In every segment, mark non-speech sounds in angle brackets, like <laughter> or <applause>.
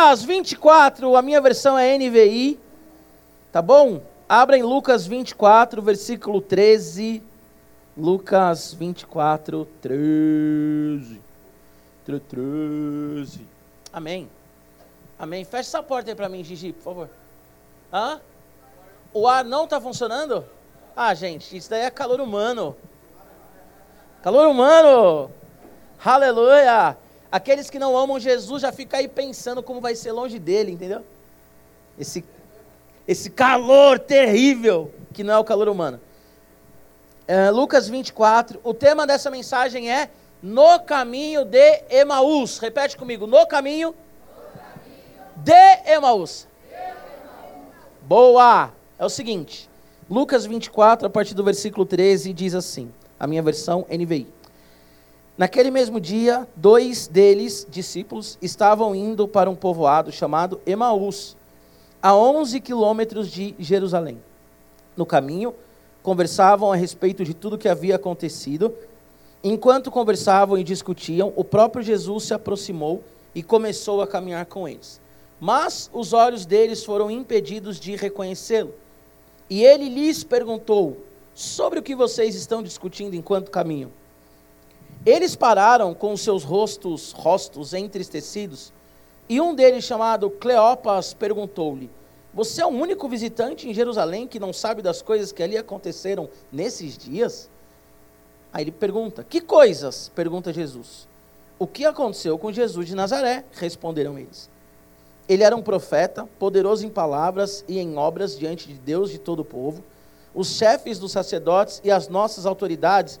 Lucas 24, a minha versão é NVI, tá bom? Abra em Lucas 24, versículo 13. Lucas 24, 13. 13. Amém. Amém. Fecha essa porta aí para mim, Gigi, por favor. Hã? O ar não está funcionando? Ah, gente, isso daí é calor humano. Calor humano. Aleluia. Aqueles que não amam Jesus já ficam aí pensando como vai ser longe dele, entendeu? Esse, esse calor terrível que não é o calor humano. É, Lucas 24, o tema dessa mensagem é No caminho de Emaús. Repete comigo: No caminho, no caminho. de Emaús. Boa! É o seguinte, Lucas 24, a partir do versículo 13, diz assim, a minha versão NVI. Naquele mesmo dia, dois deles, discípulos, estavam indo para um povoado chamado Emaús, a 11 quilômetros de Jerusalém. No caminho, conversavam a respeito de tudo o que havia acontecido. Enquanto conversavam e discutiam, o próprio Jesus se aproximou e começou a caminhar com eles mas os olhos deles foram impedidos de reconhecê-lo. E ele lhes perguntou: Sobre o que vocês estão discutindo enquanto caminham? Eles pararam com seus rostos, rostos entristecidos, e um deles, chamado Cleopas, perguntou-lhe: Você é o único visitante em Jerusalém que não sabe das coisas que ali aconteceram nesses dias? Aí ele pergunta: Que coisas? pergunta Jesus. O que aconteceu com Jesus de Nazaré? Responderam eles. Ele era um profeta, poderoso em palavras e em obras diante de Deus e de todo o povo. Os chefes dos sacerdotes e as nossas autoridades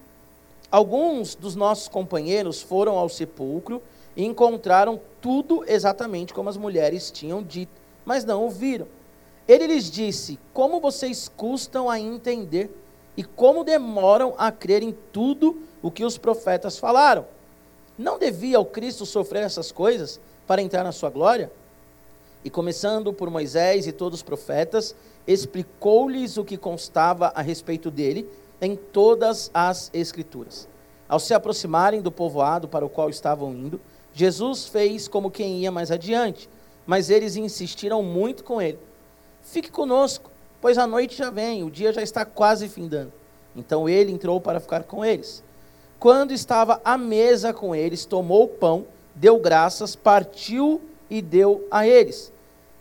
Alguns dos nossos companheiros foram ao sepulcro e encontraram tudo exatamente como as mulheres tinham dito, mas não ouviram. Ele lhes disse: Como vocês custam a entender e como demoram a crer em tudo o que os profetas falaram? Não devia o Cristo sofrer essas coisas para entrar na sua glória? E começando por Moisés e todos os profetas, explicou-lhes o que constava a respeito dele em todas as Escrituras. Ao se aproximarem do povoado para o qual estavam indo, Jesus fez como quem ia mais adiante, mas eles insistiram muito com ele: Fique conosco, pois a noite já vem, o dia já está quase findando. Então ele entrou para ficar com eles. Quando estava à mesa com eles, tomou o pão, deu graças, partiu e deu a eles.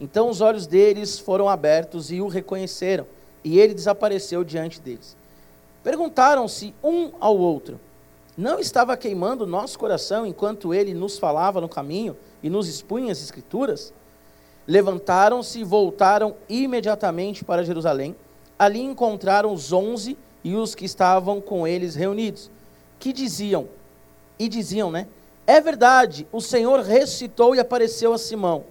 Então os olhos deles foram abertos e o reconheceram, e ele desapareceu diante deles. Perguntaram-se um ao outro: Não estava queimando nosso coração enquanto ele nos falava no caminho e nos expunha as Escrituras? Levantaram-se e voltaram imediatamente para Jerusalém. Ali encontraram os onze e os que estavam com eles reunidos, que diziam, e diziam, né? É verdade, o Senhor ressuscitou e apareceu a Simão.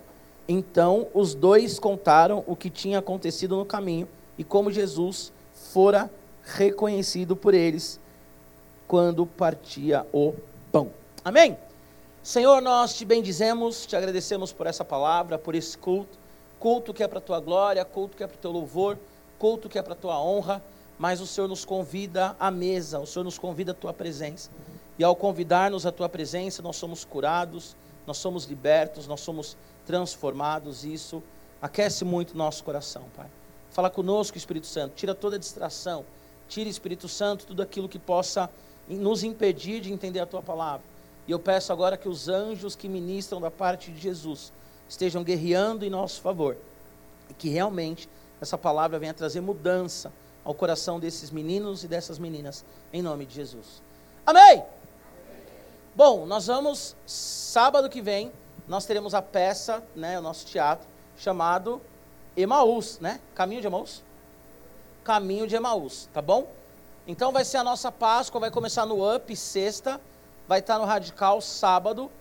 Então os dois contaram o que tinha acontecido no caminho e como Jesus fora reconhecido por eles quando partia o pão. Amém? Senhor, nós te bendizemos, te agradecemos por essa palavra, por esse culto, culto que é para a tua glória, culto que é para o teu louvor, culto que é para a tua honra, mas o Senhor nos convida à mesa, o Senhor nos convida à tua presença. E ao convidar-nos à tua presença, nós somos curados, nós somos libertos, nós somos transformados. Isso aquece muito nosso coração, Pai. Fala conosco, Espírito Santo. Tira toda a distração. Tira, Espírito Santo, tudo aquilo que possa nos impedir de entender a tua palavra. E eu peço agora que os anjos que ministram da parte de Jesus estejam guerreando em nosso favor. E que realmente essa palavra venha trazer mudança ao coração desses meninos e dessas meninas, em nome de Jesus. Amém! Bom, nós vamos, sábado que vem, nós teremos a peça, né, o nosso teatro, chamado Emaús, né? Caminho de Emaús? Caminho de Emaús, tá bom? Então vai ser a nossa Páscoa, vai começar no UP sexta, vai estar no Radical sábado,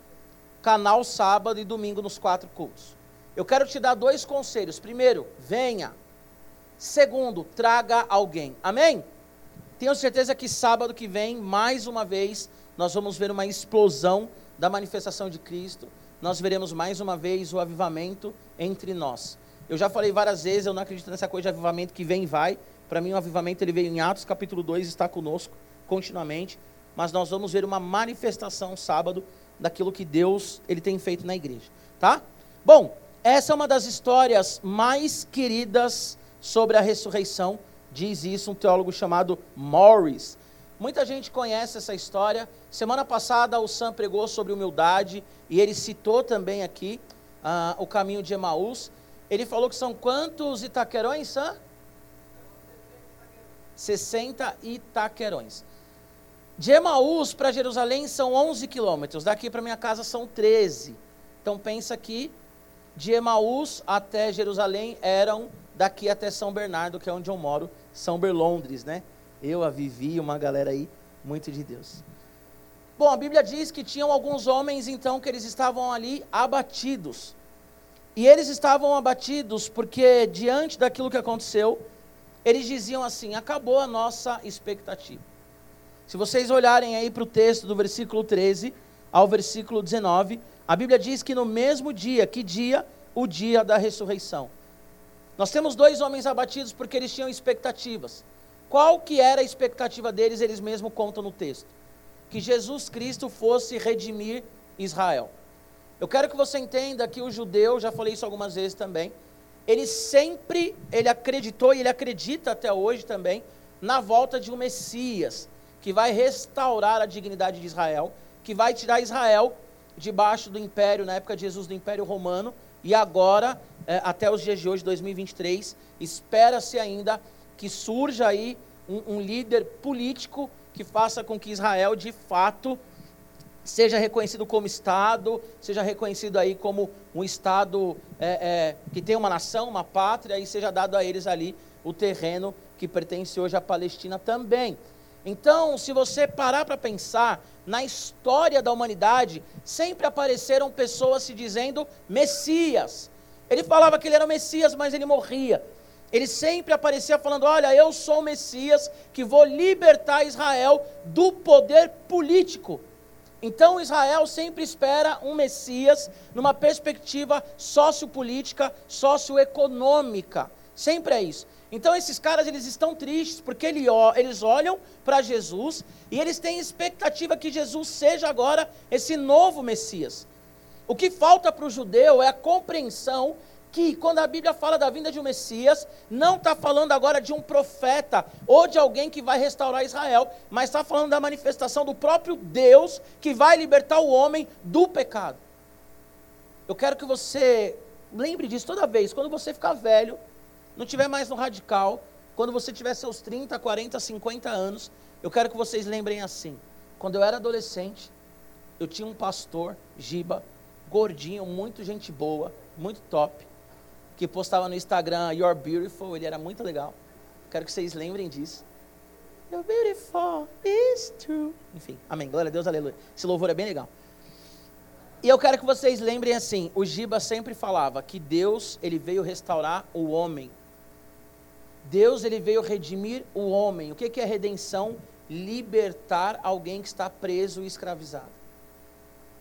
canal sábado e domingo nos quatro cultos. eu quero te dar dois conselhos. Primeiro, venha. Segundo, traga alguém. Amém? Tenho certeza que sábado que vem, mais uma vez, nós vamos ver uma explosão da manifestação de Cristo. Nós veremos mais uma vez o avivamento entre nós. Eu já falei várias vezes, eu não acredito nessa coisa de avivamento que vem e vai. Para mim, o avivamento ele veio em Atos capítulo 2, está conosco continuamente. Mas nós vamos ver uma manifestação sábado daquilo que Deus ele tem feito na igreja. Tá? Bom, essa é uma das histórias mais queridas sobre a ressurreição Diz isso um teólogo chamado Morris. Muita gente conhece essa história. Semana passada o Sam pregou sobre humildade e ele citou também aqui uh, o caminho de Emaús. Ele falou que são quantos Itaquerões, Sam? 60 Itaquerões. De Emaús para Jerusalém são 11 quilômetros, daqui para minha casa são 13. Então pensa que de Emaús até Jerusalém eram daqui até São Bernardo, que é onde eu moro, São Berlondres, né? Eu, a Vivi, uma galera aí, muito de Deus. Bom, a Bíblia diz que tinham alguns homens, então, que eles estavam ali abatidos. E eles estavam abatidos porque, diante daquilo que aconteceu, eles diziam assim: acabou a nossa expectativa. Se vocês olharem aí para o texto do versículo 13 ao versículo 19, a Bíblia diz que no mesmo dia, que dia? O dia da ressurreição. Nós temos dois homens abatidos porque eles tinham expectativas. Qual que era a expectativa deles? Eles mesmos contam no texto. Que Jesus Cristo fosse redimir Israel. Eu quero que você entenda que o judeu, já falei isso algumas vezes também, ele sempre, ele acreditou e ele acredita até hoje também, na volta de um Messias, que vai restaurar a dignidade de Israel, que vai tirar Israel debaixo do império, na época de Jesus, do império romano, e agora é, até os dias de hoje, 2023, espera-se ainda que surja aí um, um líder político que faça com que Israel, de fato, seja reconhecido como Estado, seja reconhecido aí como um Estado é, é, que tem uma nação, uma pátria, e seja dado a eles ali o terreno que pertence hoje à Palestina também. Então, se você parar para pensar, na história da humanidade, sempre apareceram pessoas se dizendo Messias, ele falava que ele era o Messias, mas ele morria. Ele sempre aparecia falando: Olha, eu sou o Messias que vou libertar Israel do poder político. Então Israel sempre espera um Messias numa perspectiva sociopolítica, socioeconômica. Sempre é isso. Então esses caras eles estão tristes porque eles olham para Jesus e eles têm expectativa que Jesus seja agora esse novo Messias. O que falta para o judeu é a compreensão que quando a Bíblia fala da vinda de um Messias, não está falando agora de um profeta ou de alguém que vai restaurar Israel, mas está falando da manifestação do próprio Deus que vai libertar o homem do pecado. Eu quero que você lembre disso toda vez, quando você ficar velho, não tiver mais no radical, quando você tiver seus 30, 40, 50 anos, eu quero que vocês lembrem assim. Quando eu era adolescente, eu tinha um pastor, Giba, gordinho, muito gente boa, muito top, que postava no Instagram You're Beautiful, ele era muito legal. Quero que vocês lembrem disso. You're beautiful, it's true. Enfim, amém. Glória a Deus, aleluia. Esse louvor é bem legal. E eu quero que vocês lembrem assim, o Giba sempre falava que Deus, ele veio restaurar o homem. Deus, ele veio redimir o homem. O que, é redenção? Libertar alguém que está preso e escravizado.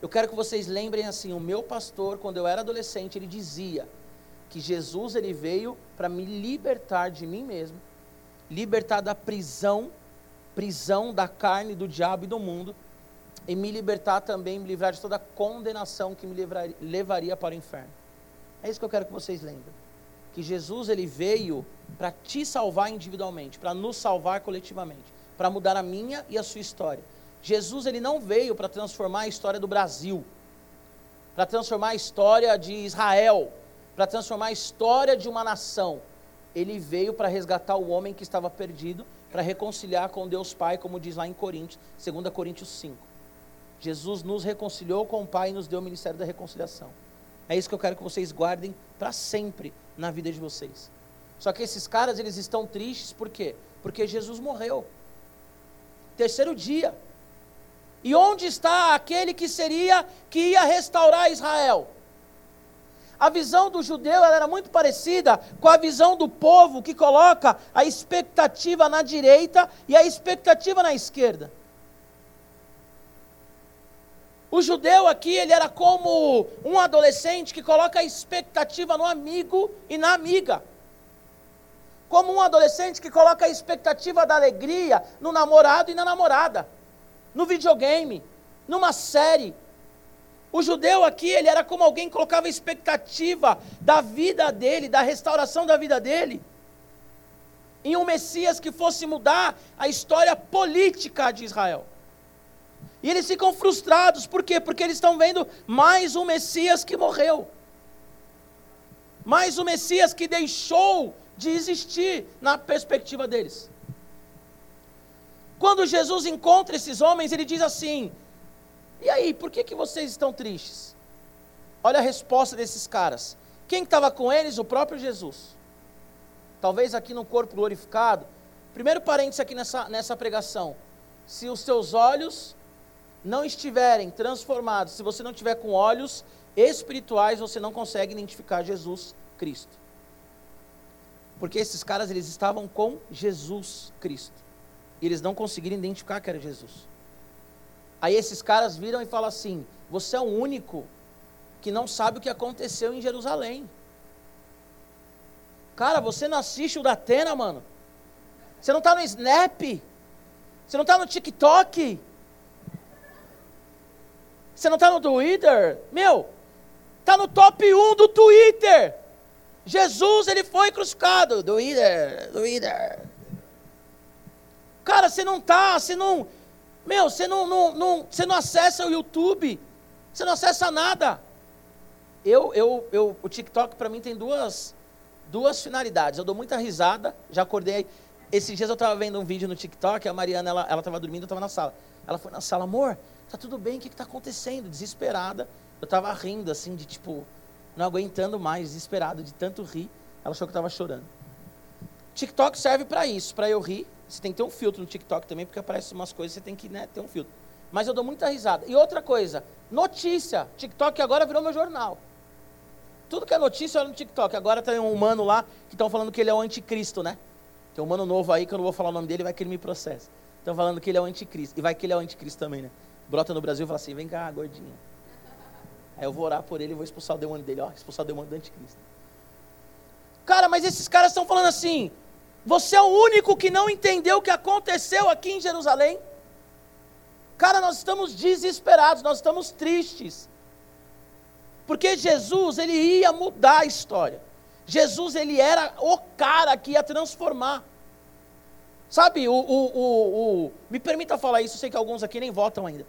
Eu quero que vocês lembrem assim, o meu pastor, quando eu era adolescente, ele dizia que Jesus ele veio para me libertar de mim mesmo, libertar da prisão, prisão da carne, do diabo e do mundo, e me libertar também, me livrar de toda condenação que me levaria, levaria para o inferno. É isso que eu quero que vocês lembrem. Que Jesus ele veio para te salvar individualmente, para nos salvar coletivamente, para mudar a minha e a sua história. Jesus ele não veio para transformar a história do Brasil, para transformar a história de Israel, para transformar a história de uma nação. Ele veio para resgatar o homem que estava perdido, para reconciliar com Deus Pai, como diz lá em Coríntios, 2 Coríntios 5. Jesus nos reconciliou com o Pai e nos deu o ministério da reconciliação. É isso que eu quero que vocês guardem para sempre na vida de vocês. Só que esses caras, eles estão tristes por quê? Porque Jesus morreu. Terceiro dia. E onde está aquele que seria que ia restaurar Israel? A visão do judeu era muito parecida com a visão do povo que coloca a expectativa na direita e a expectativa na esquerda. O judeu aqui, ele era como um adolescente que coloca a expectativa no amigo e na amiga. Como um adolescente que coloca a expectativa da alegria no namorado e na namorada. No videogame, numa série, o judeu aqui, ele era como alguém que colocava expectativa da vida dele, da restauração da vida dele, em um Messias que fosse mudar a história política de Israel. E eles ficam frustrados, por quê? Porque eles estão vendo mais um Messias que morreu, mais um Messias que deixou de existir na perspectiva deles. Quando Jesus encontra esses homens, ele diz assim: e aí, por que, que vocês estão tristes? Olha a resposta desses caras. Quem estava com eles? O próprio Jesus. Talvez aqui no corpo glorificado. Primeiro parênteses aqui nessa, nessa pregação. Se os seus olhos não estiverem transformados, se você não tiver com olhos espirituais, você não consegue identificar Jesus Cristo. Porque esses caras, eles estavam com Jesus Cristo. E eles não conseguiram identificar que era Jesus. Aí esses caras viram e falam assim: Você é o único que não sabe o que aconteceu em Jerusalém. Cara, você não assiste o da Atena, mano. Você não está no Snap. Você não está no TikTok. Você não está no Twitter. Meu, está no top 1 do Twitter. Jesus, ele foi crucificado. Twitter, Twitter. Cara, você não está, você não, meu, você não, não, não, você não acessa o YouTube, você não acessa nada. Eu, eu, eu, o TikTok para mim tem duas, duas finalidades. Eu dou muita risada, já acordei. Esses dias eu estava vendo um vídeo no TikTok, a Mariana, ela estava dormindo, eu estava na sala. Ela foi na sala, amor, tá tudo bem, o que está acontecendo? Desesperada. Eu estava rindo, assim, de tipo, não aguentando mais, desesperado, de tanto rir. Ela achou que eu estava chorando. TikTok serve para isso, para eu rir você tem que ter um filtro no TikTok também, porque aparecem umas coisas, você tem que né, ter um filtro. Mas eu dou muita risada. E outra coisa, notícia. TikTok agora virou meu jornal. Tudo que é notícia, olha no TikTok. Agora tem um humano lá que estão falando que ele é o anticristo, né? Tem um humano novo aí que eu não vou falar o nome dele, vai que ele me processa. Estão falando que ele é o anticristo. E vai que ele é o anticristo também, né? Brota no Brasil e fala assim: vem cá, gordinho. Aí eu vou orar por ele e vou expulsar o demônio dele. Ó, expulsar o demônio do anticristo. Cara, mas esses caras estão falando assim: você é o único que não entendeu o que aconteceu aqui em Jerusalém. Cara, nós estamos desesperados, nós estamos tristes. Porque Jesus, ele ia mudar a história. Jesus, ele era o cara que ia transformar. Sabe, o, o, o, o, me permita falar isso, sei que alguns aqui nem votam ainda.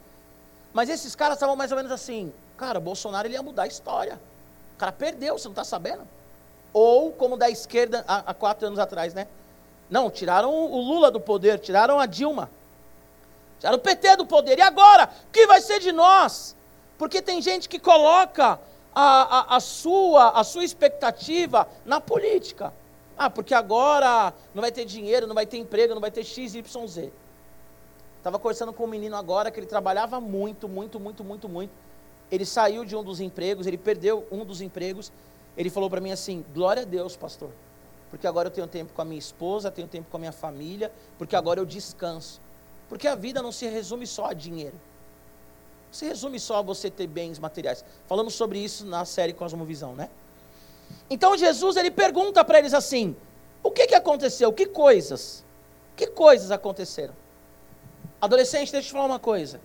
Mas esses caras estavam mais ou menos assim, cara, Bolsonaro ele ia mudar a história. O cara perdeu, você não está sabendo? Ou como da esquerda há, há quatro anos atrás, né? Não, tiraram o Lula do poder, tiraram a Dilma. Tiraram o PT do poder. E agora? O que vai ser de nós? Porque tem gente que coloca a, a, a, sua, a sua expectativa na política. Ah, porque agora não vai ter dinheiro, não vai ter emprego, não vai ter X, Y, Z. Estava conversando com um menino agora que ele trabalhava muito, muito, muito, muito, muito. Ele saiu de um dos empregos, ele perdeu um dos empregos. Ele falou para mim assim: Glória a Deus, pastor porque agora eu tenho tempo com a minha esposa, tenho tempo com a minha família, porque agora eu descanso. Porque a vida não se resume só a dinheiro. Não se resume só a você ter bens materiais. Falamos sobre isso na série Cosmovisão, né? Então Jesus ele pergunta para eles assim: o que, que aconteceu? Que coisas? Que coisas aconteceram? Adolescente, deixa eu te falar uma coisa.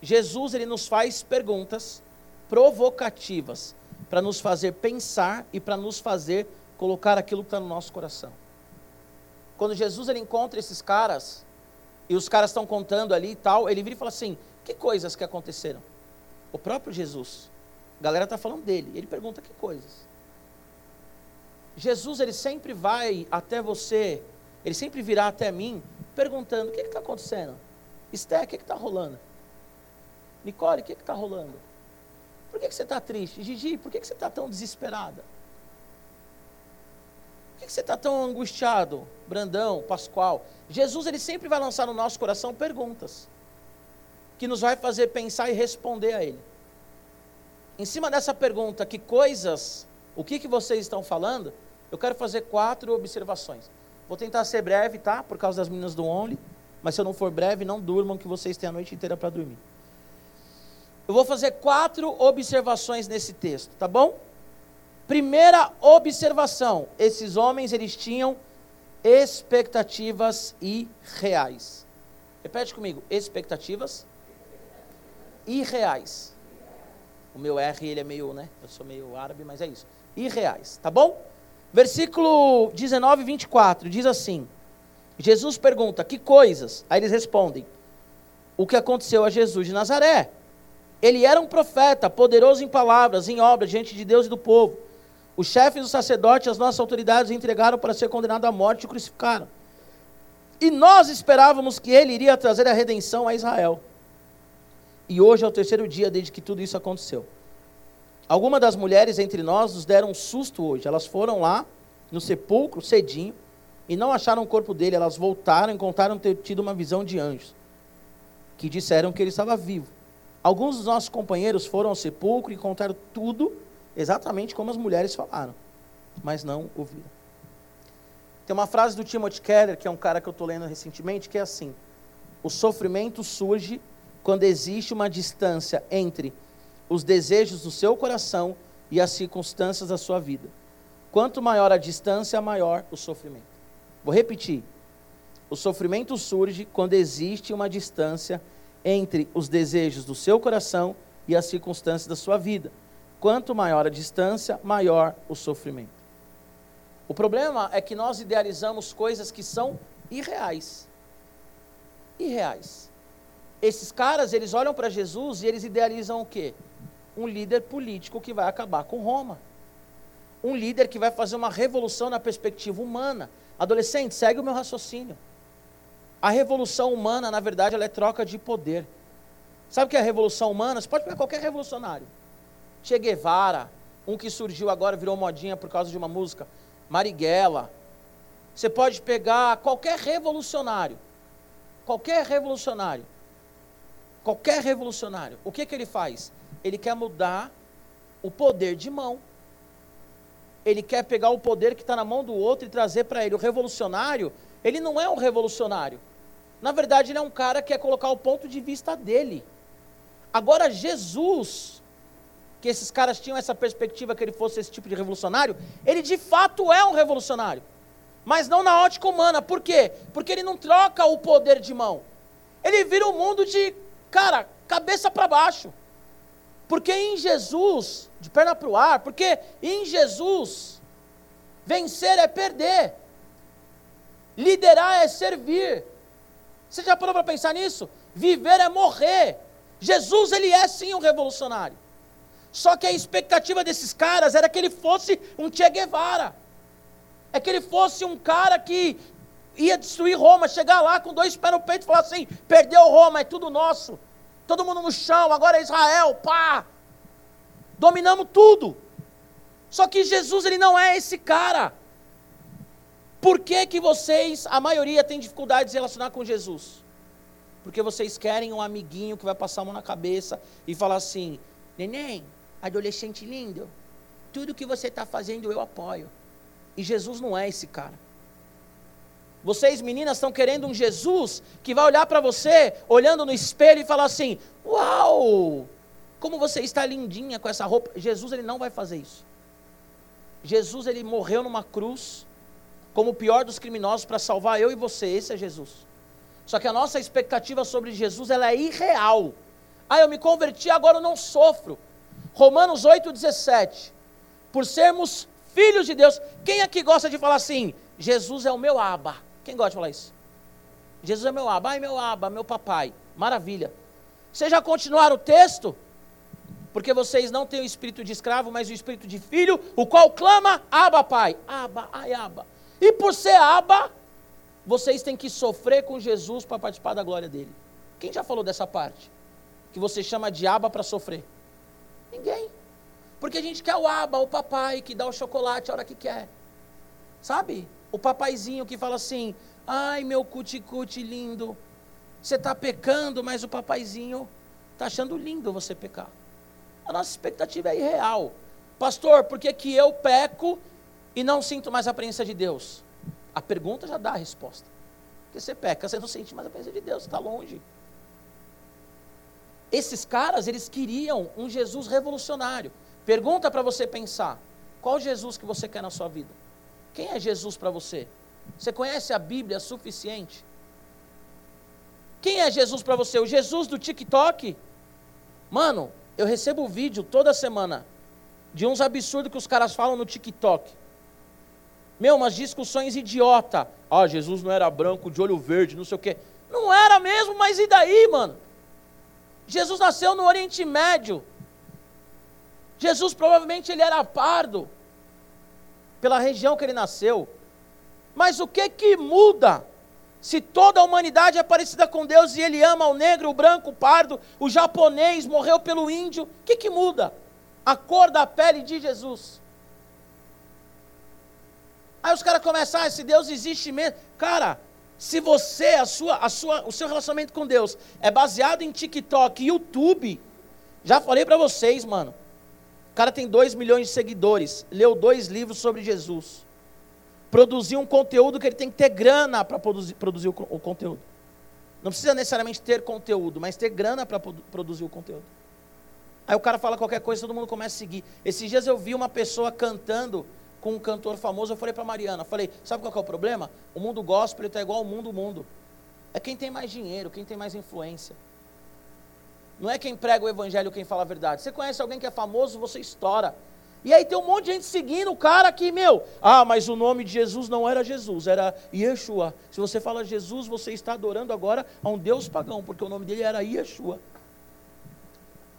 Jesus ele nos faz perguntas provocativas para nos fazer pensar e para nos fazer colocar aquilo que está no nosso coração. Quando Jesus ele encontra esses caras, e os caras estão contando ali e tal, ele vira e fala assim: que coisas que aconteceram? O próprio Jesus. A galera está falando dele. Ele pergunta que coisas. Jesus ele sempre vai até você, ele sempre virá até mim perguntando: o que está acontecendo? Esther, o que está rolando? Nicole, o que está rolando? Por que, que você está triste? Gigi, por que, que você está tão desesperada? Por que você está tão angustiado, Brandão, Pascoal? Jesus ele sempre vai lançar no nosso coração perguntas que nos vai fazer pensar e responder a Ele. em cima dessa pergunta, que coisas, o que, que vocês estão falando, eu quero fazer quatro observações. Vou tentar ser breve, tá? Por causa das meninas do Only. Mas se eu não for breve, não durmam, que vocês têm a noite inteira para dormir. Eu vou fazer quatro observações nesse texto, tá bom? Primeira observação: esses homens eles tinham expectativas irreais. Repete comigo: expectativas irreais. O meu R ele é meio, né? Eu sou meio árabe, mas é isso. Irreais, tá bom? Versículo 19, 24 diz assim: Jesus pergunta: Que coisas? Aí eles respondem: O que aconteceu a Jesus de Nazaré. Ele era um profeta, poderoso em palavras, em obras, diante de Deus e do povo. Os chefes dos sacerdotes, as nossas autoridades, entregaram para ser condenado à morte e crucificaram. E nós esperávamos que ele iria trazer a redenção a Israel. E hoje é o terceiro dia desde que tudo isso aconteceu. Algumas das mulheres entre nós nos deram um susto hoje. Elas foram lá no sepulcro cedinho e não acharam o corpo dele. Elas voltaram e contaram ter tido uma visão de anjos que disseram que ele estava vivo. Alguns dos nossos companheiros foram ao sepulcro e contaram tudo exatamente como as mulheres falaram, mas não ouviram. Tem uma frase do Timothy Keller, que é um cara que eu estou lendo recentemente, que é assim: O sofrimento surge quando existe uma distância entre os desejos do seu coração e as circunstâncias da sua vida. Quanto maior a distância, maior o sofrimento. Vou repetir. O sofrimento surge quando existe uma distância entre os desejos do seu coração e as circunstâncias da sua vida. Quanto maior a distância, maior o sofrimento. O problema é que nós idealizamos coisas que são irreais. Irreais. Esses caras, eles olham para Jesus e eles idealizam o quê? Um líder político que vai acabar com Roma. Um líder que vai fazer uma revolução na perspectiva humana. Adolescente, segue o meu raciocínio. A revolução humana, na verdade, ela é troca de poder. Sabe o que é a revolução humana? Você pode pegar qualquer revolucionário. Che Guevara, um que surgiu agora, virou modinha por causa de uma música, Marighella. Você pode pegar qualquer revolucionário, qualquer revolucionário, qualquer revolucionário. O que, que ele faz? Ele quer mudar o poder de mão. Ele quer pegar o poder que está na mão do outro e trazer para ele. O revolucionário, ele não é um revolucionário. Na verdade, ele é um cara que quer colocar o ponto de vista dele. Agora, Jesus, que esses caras tinham essa perspectiva que ele fosse esse tipo de revolucionário, ele de fato é um revolucionário. Mas não na ótica humana. Por quê? Porque ele não troca o poder de mão. Ele vira o um mundo de, cara, cabeça para baixo. Porque em Jesus, de perna para o ar, porque em Jesus, vencer é perder, liderar é servir. Você já parou para pensar nisso? Viver é morrer. Jesus, ele é sim um revolucionário. Só que a expectativa desses caras era que ele fosse um Che Guevara. É que ele fosse um cara que ia destruir Roma, chegar lá com dois pés no peito e falar assim: perdeu Roma, é tudo nosso. Todo mundo no chão, agora é Israel, pá. Dominamos tudo. Só que Jesus, ele não é esse cara. Por que, que vocês, a maioria, tem dificuldade de se relacionar com Jesus? Porque vocês querem um amiguinho que vai passar a mão na cabeça e falar assim: neném, adolescente lindo, tudo que você está fazendo eu apoio. E Jesus não é esse cara. Vocês, meninas, estão querendo um Jesus que vai olhar para você, olhando no espelho e falar assim: Uau! Como você está lindinha com essa roupa. Jesus, ele não vai fazer isso. Jesus, ele morreu numa cruz, como o pior dos criminosos, para salvar eu e você. Esse é Jesus. Só que a nossa expectativa sobre Jesus, ela é irreal. Ah, eu me converti, agora eu não sofro. Romanos 8,17. Por sermos filhos de Deus. Quem aqui gosta de falar assim? Jesus é o meu aba. Quem gosta de falar isso? Jesus é meu aba. Ai, meu aba, meu papai. Maravilha. Vocês já continuaram o texto? Porque vocês não têm o espírito de escravo, mas o espírito de filho, o qual clama, aba, pai. Aba, ai, aba. E por ser aba, vocês têm que sofrer com Jesus para participar da glória dele. Quem já falou dessa parte? Que você chama de aba para sofrer. Ninguém. Porque a gente quer o aba, o papai que dá o chocolate a hora que quer. Sabe? O papaizinho que fala assim: ai meu cuticute lindo, você está pecando, mas o papaizinho está achando lindo você pecar. A nossa expectativa é irreal. Pastor, por que, que eu peco e não sinto mais a presença de Deus? A pergunta já dá a resposta. Porque você peca, você não sente mais a presença de Deus, está longe. Esses caras, eles queriam um Jesus revolucionário. Pergunta para você pensar: qual Jesus que você quer na sua vida? Quem é Jesus para você? Você conhece a Bíblia suficiente? Quem é Jesus para você? O Jesus do TikTok? Mano, eu recebo vídeo toda semana de uns absurdos que os caras falam no TikTok. Meu, umas discussões idiota. Ah, Jesus não era branco, de olho verde, não sei o quê. Não era mesmo, mas e daí, mano? Jesus nasceu no Oriente Médio. Jesus provavelmente ele era pardo pela região que ele nasceu. Mas o que que muda? Se toda a humanidade é parecida com Deus e ele ama o negro, o branco, o pardo, o japonês, morreu pelo índio, o que que muda? A cor da pele de Jesus. Aí os caras começam, ah, esse Deus existe mesmo. Cara, se você, a sua, a sua, o seu relacionamento com Deus é baseado em TikTok e YouTube, já falei para vocês, mano. O cara tem 2 milhões de seguidores, leu dois livros sobre Jesus produzir um conteúdo que ele tem que ter grana para produzir, produzir o, o, conteúdo. Não precisa necessariamente ter conteúdo, mas ter grana para produzir o conteúdo. Aí o cara fala qualquer coisa, todo mundo começa a seguir. Esses dias eu vi uma pessoa cantando com um cantor famoso, eu falei para Mariana, falei, sabe qual é o problema? O mundo gospel está igual ao mundo mundo. É quem tem mais dinheiro, quem tem mais influência. Não é quem prega o evangelho quem fala a verdade. Você conhece alguém que é famoso, você estoura. E aí tem um monte de gente seguindo o cara que, meu, ah, mas o nome de Jesus não era Jesus, era Yeshua. Se você fala Jesus, você está adorando agora a um Deus pagão, porque o nome dele era Yeshua.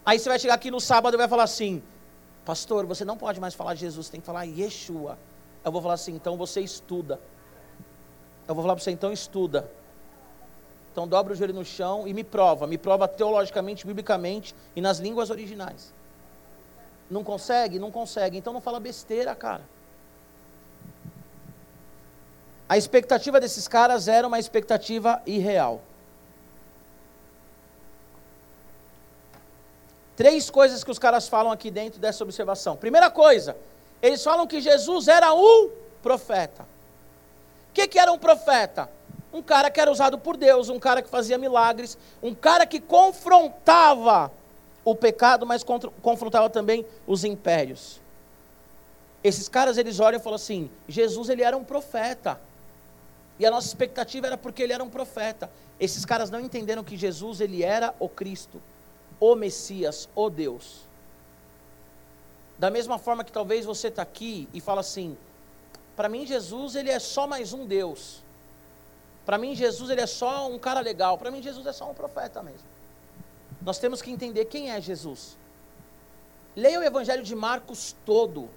Aí você vai chegar aqui no sábado e vai falar assim, pastor, você não pode mais falar Jesus, tem que falar Yeshua. Eu vou falar assim, então você estuda. Eu vou falar para você, então estuda. Então dobra o joelho no chão e me prova, me prova teologicamente, biblicamente e nas línguas originais. Não consegue? Não consegue. Então não fala besteira, cara. A expectativa desses caras era uma expectativa irreal. Três coisas que os caras falam aqui dentro dessa observação. Primeira coisa, eles falam que Jesus era um profeta. O que, que era um profeta? Um cara que era usado por Deus, um cara que fazia milagres, um cara que confrontava o pecado, mas confrontava também os impérios. Esses caras, eles olham e falam assim, Jesus, ele era um profeta. E a nossa expectativa era porque ele era um profeta. Esses caras não entenderam que Jesus, ele era o Cristo, o Messias, o Deus. Da mesma forma que talvez você está aqui e fala assim, para mim Jesus, ele é só mais um Deus. Para mim Jesus, ele é só um cara legal. Para mim Jesus é só um profeta mesmo. Nós temos que entender quem é Jesus. Leia o Evangelho de Marcos todo.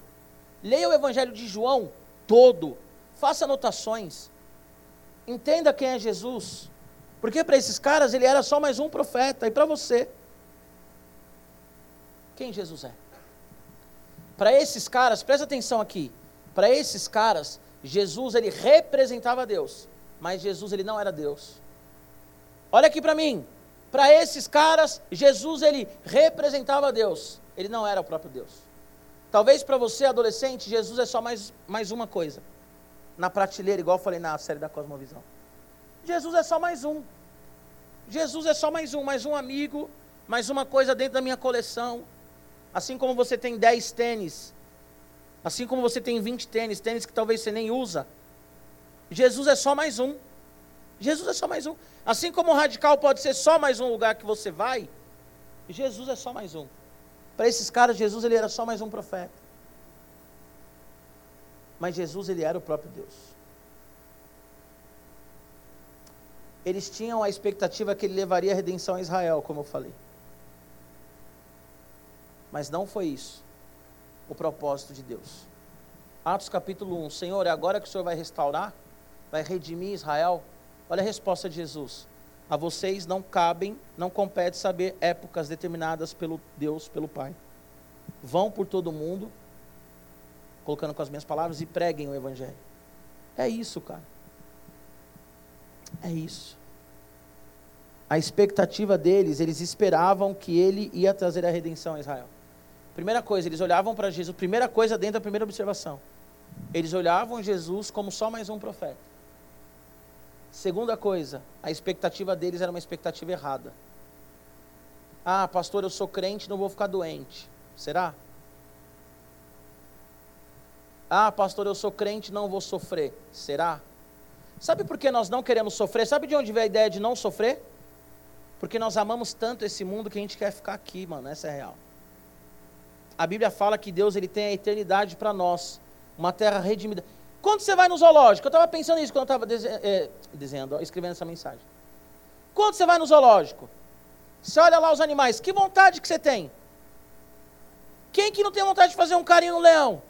Leia o Evangelho de João todo. Faça anotações. Entenda quem é Jesus. Porque para esses caras ele era só mais um profeta. E para você, quem Jesus é? Para esses caras, presta atenção aqui. Para esses caras, Jesus ele representava Deus, mas Jesus ele não era Deus. Olha aqui para mim para esses caras, Jesus ele representava Deus, ele não era o próprio Deus. Talvez para você, adolescente, Jesus é só mais, mais uma coisa. Na prateleira, igual eu falei na série da Cosmovisão. Jesus é só mais um. Jesus é só mais um, mais um amigo, mais uma coisa dentro da minha coleção. Assim como você tem 10 tênis, assim como você tem 20 tênis, tênis que talvez você nem usa. Jesus é só mais um. Jesus é só mais um. Assim como o radical pode ser só mais um lugar que você vai, Jesus é só mais um. Para esses caras, Jesus ele era só mais um profeta. Mas Jesus ele era o próprio Deus. Eles tinham a expectativa que ele levaria a redenção a Israel, como eu falei. Mas não foi isso o propósito de Deus. Atos capítulo 1, Senhor, é agora que o Senhor vai restaurar, vai redimir Israel? Olha a resposta de Jesus. A vocês não cabem, não compete saber épocas determinadas pelo Deus, pelo Pai. Vão por todo mundo, colocando com as minhas palavras, e preguem o Evangelho. É isso, cara. É isso. A expectativa deles, eles esperavam que ele ia trazer a redenção a Israel. Primeira coisa, eles olhavam para Jesus, primeira coisa dentro da primeira observação. Eles olhavam Jesus como só mais um profeta. Segunda coisa, a expectativa deles era uma expectativa errada. Ah, pastor, eu sou crente, não vou ficar doente. Será? Ah, pastor, eu sou crente, não vou sofrer. Será? Sabe por que nós não queremos sofrer? Sabe de onde vem a ideia de não sofrer? Porque nós amamos tanto esse mundo que a gente quer ficar aqui, mano. Essa é real. A Bíblia fala que Deus ele tem a eternidade para nós, uma terra redimida. Quando você vai no zoológico, eu estava pensando nisso quando eu estava dese é, desenhando, escrevendo essa mensagem. Quando você vai no zoológico, você olha lá os animais, que vontade que você tem? Quem que não tem vontade de fazer um carinho no leão?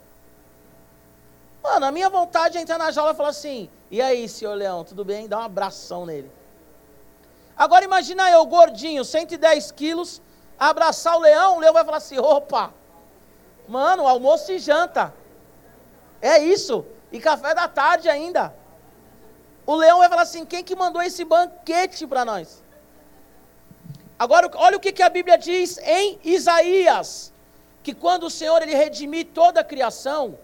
Mano, a minha vontade é entrar na jaula e falar assim: e aí, senhor leão, tudo bem? Dá um abração nele. Agora imagina eu, gordinho, 110 quilos, abraçar o leão, o leão vai falar assim: opa, Mano, almoço e janta. É isso. E café da tarde ainda. O leão vai falar assim: quem que mandou esse banquete para nós? Agora, olha o que, que a Bíblia diz em Isaías: que quando o Senhor ele redimir toda a criação,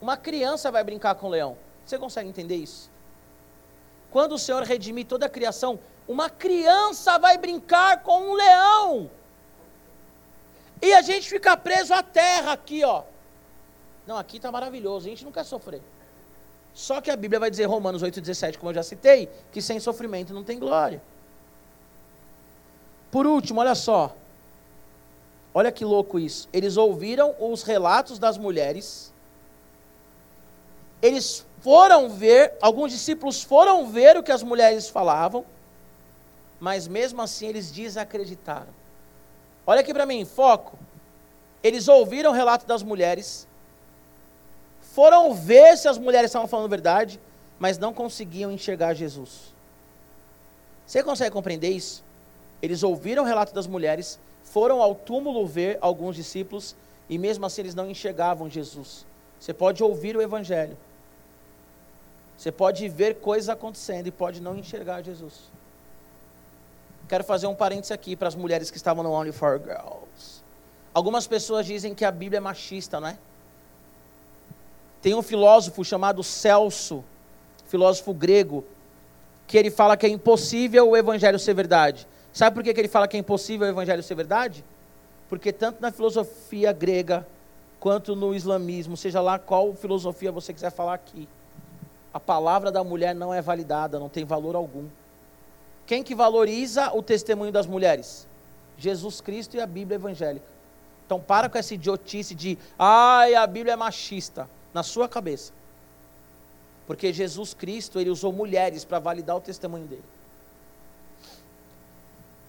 uma criança vai brincar com o leão. Você consegue entender isso? Quando o Senhor redimir toda a criação, uma criança vai brincar com um leão. E a gente fica preso à terra aqui, ó. Não, aqui está maravilhoso, a gente não quer sofrer. Só que a Bíblia vai dizer, Romanos 8,17, como eu já citei, que sem sofrimento não tem glória. Por último, olha só. Olha que louco isso. Eles ouviram os relatos das mulheres. Eles foram ver, alguns discípulos foram ver o que as mulheres falavam, mas mesmo assim eles desacreditaram. Olha aqui para mim, foco. Eles ouviram o relato das mulheres, foram ver se as mulheres estavam falando verdade, mas não conseguiam enxergar Jesus. Você consegue compreender isso? Eles ouviram o relato das mulheres, foram ao túmulo ver alguns discípulos, e mesmo assim eles não enxergavam Jesus. Você pode ouvir o Evangelho, você pode ver coisas acontecendo e pode não enxergar Jesus. Quero fazer um parênteses aqui para as mulheres que estavam no Only for Girls. Algumas pessoas dizem que a Bíblia é machista, não é? Tem um filósofo chamado Celso, filósofo grego, que ele fala que é impossível o evangelho ser verdade. Sabe por que ele fala que é impossível o evangelho ser verdade? Porque tanto na filosofia grega quanto no islamismo, seja lá qual filosofia você quiser falar aqui, a palavra da mulher não é validada, não tem valor algum. Quem que valoriza o testemunho das mulheres? Jesus Cristo e a Bíblia evangélica. Então para com essa idiotice de, ai, a Bíblia é machista, na sua cabeça. Porque Jesus Cristo, ele usou mulheres para validar o testemunho dele.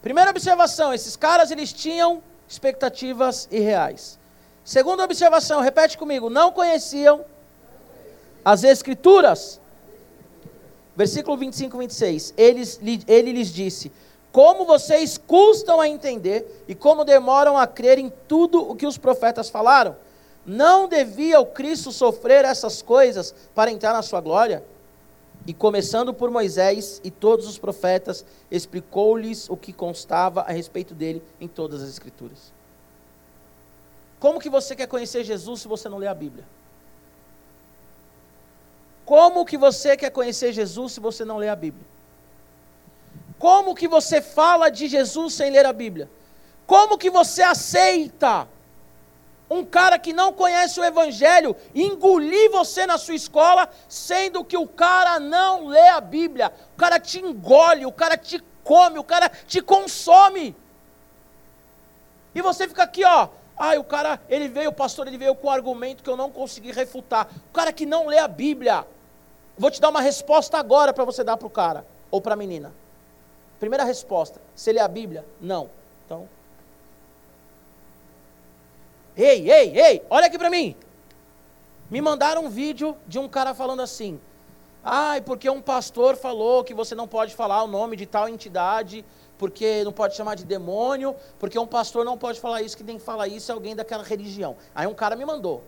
Primeira observação, esses caras eles tinham expectativas irreais. Segunda observação, repete comigo, não conheciam as escrituras Versículo 25 e 26. Ele, ele lhes disse: Como vocês custam a entender e como demoram a crer em tudo o que os profetas falaram? Não devia o Cristo sofrer essas coisas para entrar na sua glória? E começando por Moisés e todos os profetas, explicou-lhes o que constava a respeito dele em todas as Escrituras. Como que você quer conhecer Jesus se você não lê a Bíblia? Como que você quer conhecer Jesus se você não lê a Bíblia? Como que você fala de Jesus sem ler a Bíblia? Como que você aceita um cara que não conhece o Evangelho engolir você na sua escola, sendo que o cara não lê a Bíblia? O cara te engole, o cara te come, o cara te consome. E você fica aqui, ó. Ai, o cara, ele veio, o pastor, ele veio com um argumento que eu não consegui refutar. O cara que não lê a Bíblia. Vou te dar uma resposta agora para você dar para o cara ou para a menina. Primeira resposta: você lê a Bíblia? Não. Então. Ei, ei, ei, olha aqui para mim. Me mandaram um vídeo de um cara falando assim: Ai, porque um pastor falou que você não pode falar o nome de tal entidade, porque não pode chamar de demônio, porque um pastor não pode falar isso, que nem fala isso é alguém daquela religião. Aí um cara me mandou.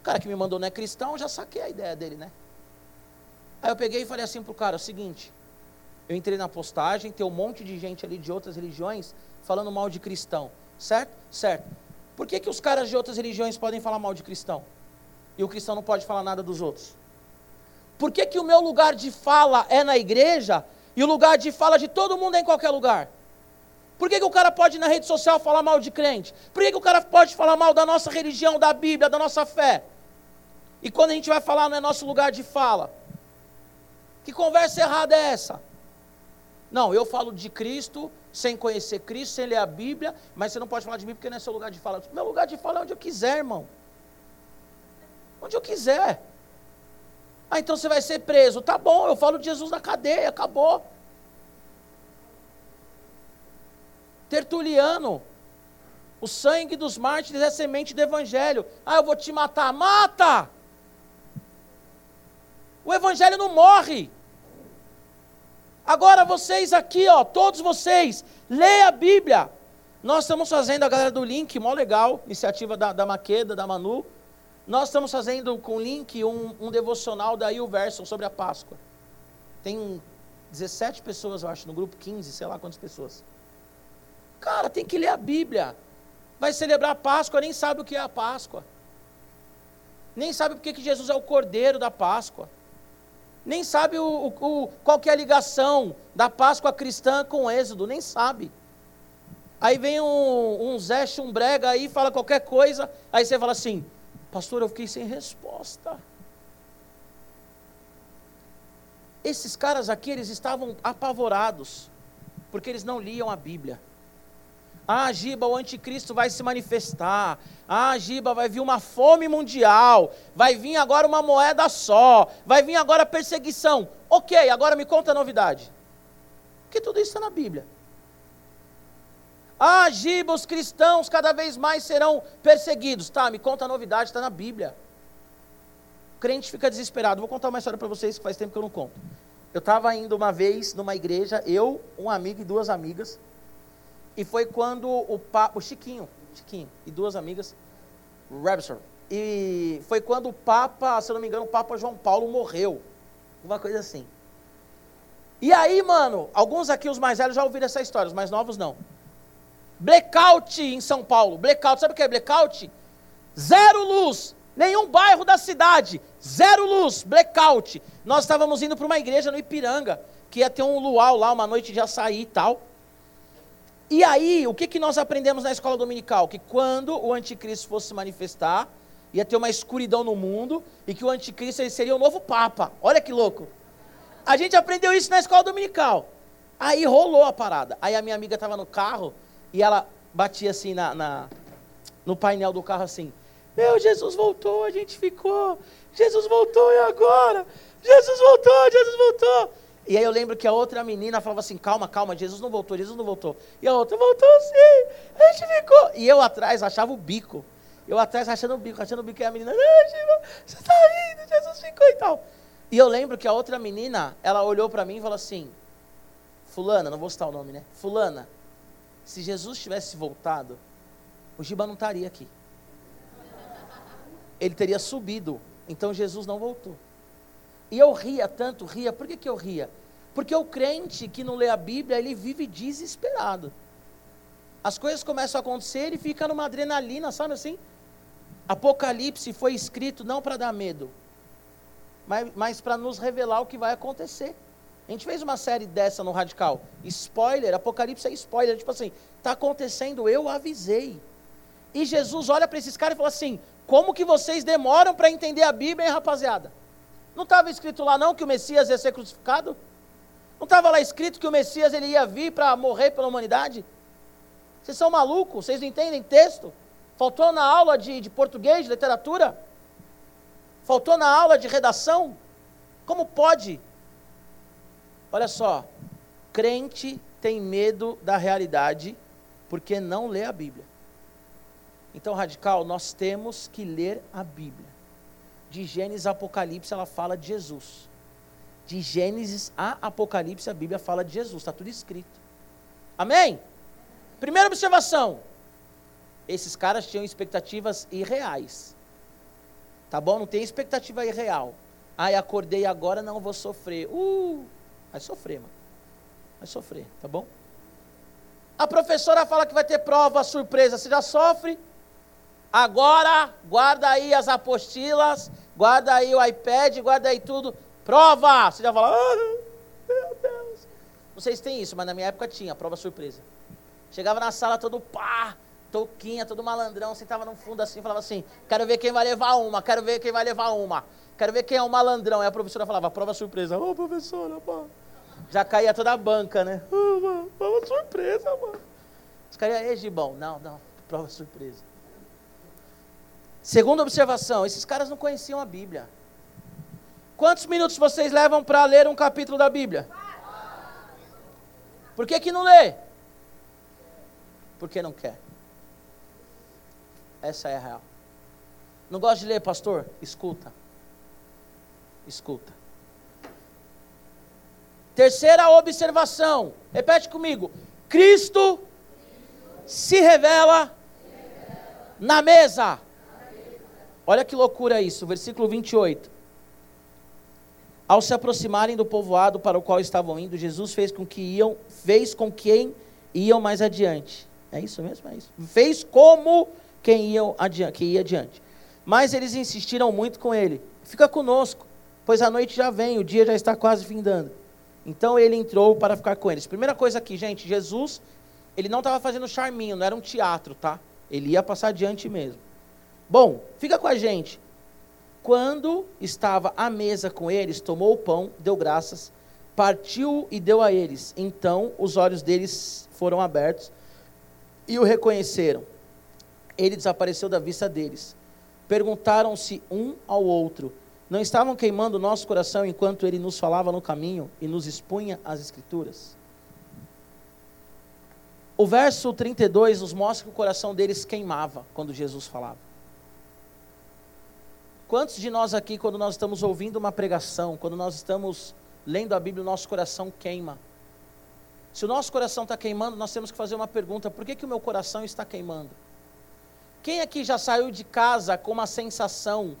O cara que me mandou não é cristão, eu já saquei a ideia dele, né? Aí eu peguei e falei assim pro cara, o seguinte, eu entrei na postagem, tem um monte de gente ali de outras religiões falando mal de cristão, certo? Certo. Por que, que os caras de outras religiões podem falar mal de cristão? E o cristão não pode falar nada dos outros? Por que, que o meu lugar de fala é na igreja e o lugar de fala de todo mundo é em qualquer lugar? Por que, que o cara pode na rede social falar mal de crente? Por que, que o cara pode falar mal da nossa religião, da Bíblia, da nossa fé? E quando a gente vai falar, não é nosso lugar de fala? Que conversa errada é essa? Não, eu falo de Cristo sem conhecer Cristo, sem ler a Bíblia, mas você não pode falar de mim porque não é seu lugar de fala. Meu lugar de fala é onde eu quiser, irmão. Onde eu quiser. Ah, então você vai ser preso. Tá bom, eu falo de Jesus na cadeia, acabou. Tertuliano, o sangue dos mártires é semente do evangelho. Ah, eu vou te matar. Mata! O evangelho não morre. Agora vocês aqui, ó, todos vocês, leia a Bíblia. Nós estamos fazendo, a galera do Link, mó legal, iniciativa da, da Maqueda, da Manu. Nós estamos fazendo com o Link um, um devocional da Verso sobre a Páscoa. Tem 17 pessoas, eu acho, no grupo 15, sei lá quantas pessoas. Cara, tem que ler a Bíblia. Vai celebrar a Páscoa, nem sabe o que é a Páscoa. Nem sabe porque que Jesus é o cordeiro da Páscoa nem sabe o, o, qual é a ligação da Páscoa cristã com o Êxodo, nem sabe. Aí vem um, um Zé Chumbrega aí, fala qualquer coisa, aí você fala assim, pastor, eu fiquei sem resposta. Esses caras aqui, eles estavam apavorados, porque eles não liam a Bíblia. Ah, Giba, o anticristo vai se manifestar. Ah, Giba, vai vir uma fome mundial. Vai vir agora uma moeda só. Vai vir agora perseguição. Ok, agora me conta a novidade. Porque tudo isso está na Bíblia. Ah, Giba, os cristãos cada vez mais serão perseguidos. Tá, me conta a novidade, está na Bíblia. O crente fica desesperado. Vou contar uma história para vocês que faz tempo que eu não conto. Eu estava indo uma vez numa igreja, eu, um amigo e duas amigas. E foi quando o, o Chiquinho, Chiquinho e duas amigas, Rabson, e foi quando o Papa, se eu não me engano, o Papa João Paulo morreu. Uma coisa assim. E aí, mano, alguns aqui, os mais velhos, já ouviram essa história, os mais novos não. Blackout em São Paulo. Blackout, sabe o que é blackout? Zero luz. Nenhum bairro da cidade. Zero luz. Blackout. Nós estávamos indo para uma igreja no Ipiranga, que ia ter um luau lá, uma noite de açaí e tal. E aí, o que, que nós aprendemos na escola dominical? Que quando o anticristo fosse se manifestar, ia ter uma escuridão no mundo e que o anticristo ele seria o novo papa. Olha que louco. A gente aprendeu isso na escola dominical. Aí rolou a parada. Aí a minha amiga estava no carro e ela batia assim na, na, no painel do carro assim: Meu, Jesus voltou, a gente ficou. Jesus voltou e agora? Jesus voltou, Jesus voltou. E aí eu lembro que a outra menina falava assim: calma, calma, Jesus não voltou, Jesus não voltou. E a outra, voltou sim, a gente ficou. E eu atrás achava o bico. Eu atrás achando o bico, achando o bico, e a menina, você está indo, Jesus ficou e tal. E eu lembro que a outra menina, ela olhou para mim e falou assim: Fulana, não vou citar o nome, né? Fulana, se Jesus tivesse voltado, o Giba não estaria aqui. Ele teria subido. Então Jesus não voltou. E eu ria tanto, ria. Por que, que eu ria? Porque o crente que não lê a Bíblia, ele vive desesperado. As coisas começam a acontecer, ele fica numa adrenalina, sabe assim? Apocalipse foi escrito não para dar medo, mas, mas para nos revelar o que vai acontecer. A gente fez uma série dessa no Radical. Spoiler, Apocalipse é spoiler. Tipo assim, está acontecendo, eu avisei. E Jesus olha para esses caras e fala assim: como que vocês demoram para entender a Bíblia, hein, rapaziada? Não estava escrito lá não que o Messias ia ser crucificado? Não estava lá escrito que o Messias ele ia vir para morrer pela humanidade? Vocês são malucos? Vocês não entendem texto? Faltou na aula de, de português, de literatura? Faltou na aula de redação? Como pode? Olha só, crente tem medo da realidade porque não lê a Bíblia. Então, radical, nós temos que ler a Bíblia de Gênesis a Apocalipse, ela fala de Jesus. De Gênesis a Apocalipse, a Bíblia fala de Jesus, está tudo escrito. Amém? Primeira observação: esses caras tinham expectativas irreais. Tá bom? Não tem expectativa irreal. Ai, acordei agora, não vou sofrer. Uh, vai sofrer, mano. Vai sofrer, tá bom? A professora fala que vai ter prova surpresa, você já sofre? Agora, guarda aí as apostilas, guarda aí o iPad, guarda aí tudo. Prova! Você já fala, ah, meu Deus. Não sei se tem isso, mas na minha época tinha, prova surpresa. Chegava na sala todo pá, touquinha, todo malandrão, sentava no fundo assim, falava assim: quero ver quem vai levar uma, quero ver quem vai levar uma, quero ver quem é o malandrão. Aí a professora falava: prova surpresa. Ô, oh, professora, pá. Já caía toda a banca, né? Oh, mano, prova surpresa, mano. Os caras, ei, Gibão, não, não, prova surpresa. Segunda observação: esses caras não conheciam a Bíblia. Quantos minutos vocês levam para ler um capítulo da Bíblia? Por que, que não lê? Porque não quer. Essa é a real. Não gosta de ler, pastor? Escuta. Escuta. Terceira observação. Repete comigo. Cristo se revela na mesa. Olha que loucura isso, versículo 28. Ao se aproximarem do povoado para o qual estavam indo, Jesus fez com que iam, fez com quem iam mais adiante. É isso mesmo? É isso. Fez como quem ia adiante, que ia adiante. Mas eles insistiram muito com ele. Fica conosco, pois a noite já vem, o dia já está quase findando. Então ele entrou para ficar com eles. Primeira coisa aqui, gente, Jesus, ele não estava fazendo charminho, não era um teatro, tá? Ele ia passar adiante mesmo. Bom, fica com a gente. Quando estava à mesa com eles, tomou o pão, deu graças, partiu e deu a eles. Então os olhos deles foram abertos e o reconheceram ele desapareceu da vista deles. Perguntaram-se um ao outro: Não estavam queimando o nosso coração enquanto ele nos falava no caminho e nos expunha as Escrituras? O verso 32 nos mostra que o coração deles queimava quando Jesus falava. Quantos de nós aqui, quando nós estamos ouvindo uma pregação, quando nós estamos lendo a Bíblia, o nosso coração queima? Se o nosso coração está queimando, nós temos que fazer uma pergunta: por que, que o meu coração está queimando? Quem aqui já saiu de casa com uma sensação?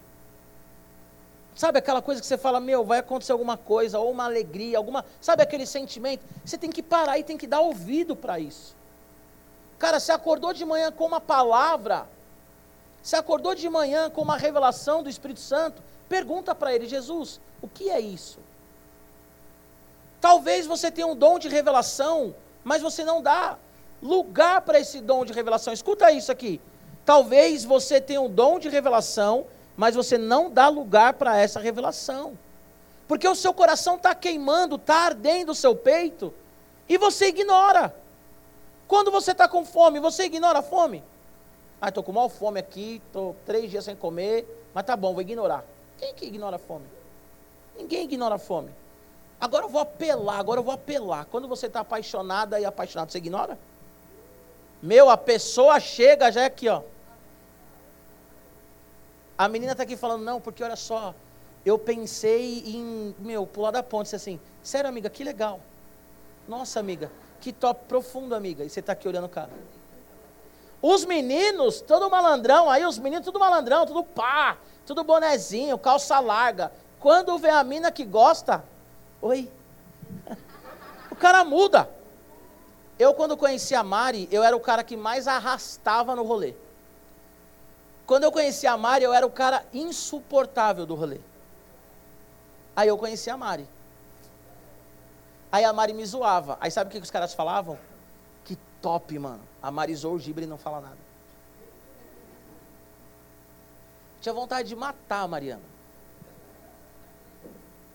Sabe aquela coisa que você fala, meu, vai acontecer alguma coisa, ou uma alegria, alguma. Sabe aquele sentimento? Você tem que parar e tem que dar ouvido para isso. Cara, você acordou de manhã com uma palavra, você acordou de manhã com uma revelação do Espírito Santo, pergunta para ele, Jesus, o que é isso? Talvez você tenha um dom de revelação, mas você não dá lugar para esse dom de revelação. Escuta isso aqui. Talvez você tenha um dom de revelação, mas você não dá lugar para essa revelação. Porque o seu coração está queimando, está ardendo o seu peito, e você ignora. Quando você está com fome, você ignora a fome? Ah, estou com mal fome aqui, estou três dias sem comer, mas tá bom, vou ignorar. Quem que ignora a fome? Ninguém ignora a fome. Agora eu vou apelar, agora eu vou apelar. Quando você está apaixonada e apaixonado, você ignora? Meu, a pessoa chega já é aqui, ó. A menina está aqui falando, não, porque olha só, eu pensei em, meu, pular da ponte, assim, sério, amiga, que legal. Nossa, amiga, que top profundo, amiga. E você está aqui olhando o cara. Os meninos, todo malandrão, aí os meninos tudo malandrão, tudo pá, tudo bonezinho, calça larga. Quando vê a mina que gosta, oi. <laughs> O cara muda. Eu, quando conheci a Mari, eu era o cara que mais arrastava no rolê. Quando eu conheci a Mari, eu era o cara insuportável do rolê. Aí eu conheci a Mari. Aí a Mari me zoava. Aí sabe o que os caras falavam? Que top, mano. A o Gibre não fala nada. Tinha vontade de matar a Mariana.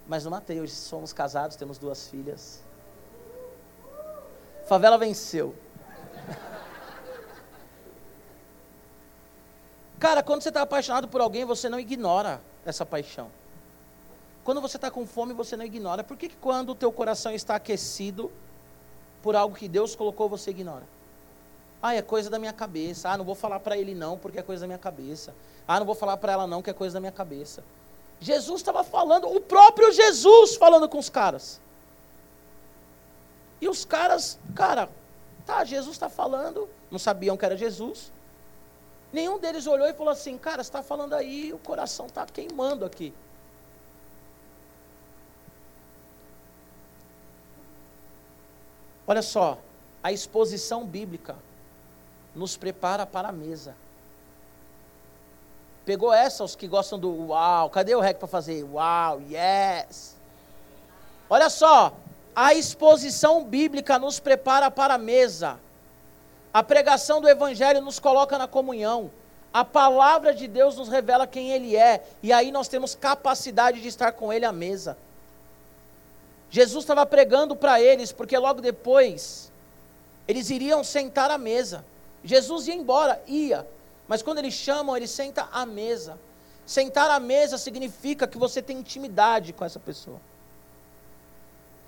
Mas não matei. Hoje somos casados, temos duas filhas. Favela venceu. <laughs> Cara, quando você está apaixonado por alguém, você não ignora essa paixão. Quando você está com fome, você não ignora. Por que, que quando o teu coração está aquecido por algo que Deus colocou, você ignora? Ah, é coisa da minha cabeça. Ah, não vou falar para ele não, porque é coisa da minha cabeça. Ah, não vou falar para ela não, que é coisa da minha cabeça. Jesus estava falando, o próprio Jesus falando com os caras. E os caras, cara, tá, Jesus está falando, não sabiam que era Jesus. Nenhum deles olhou e falou assim: Cara, está falando aí, o coração está queimando aqui. Olha só, a exposição bíblica nos prepara para a mesa. Pegou essa, os que gostam do uau. Cadê o rec para fazer uau, yes? Olha só, a exposição bíblica nos prepara para a mesa. A pregação do evangelho nos coloca na comunhão. A palavra de Deus nos revela quem ele é, e aí nós temos capacidade de estar com ele à mesa. Jesus estava pregando para eles, porque logo depois eles iriam sentar à mesa. Jesus ia embora, ia, mas quando eles chamam, ele senta à mesa. Sentar à mesa significa que você tem intimidade com essa pessoa.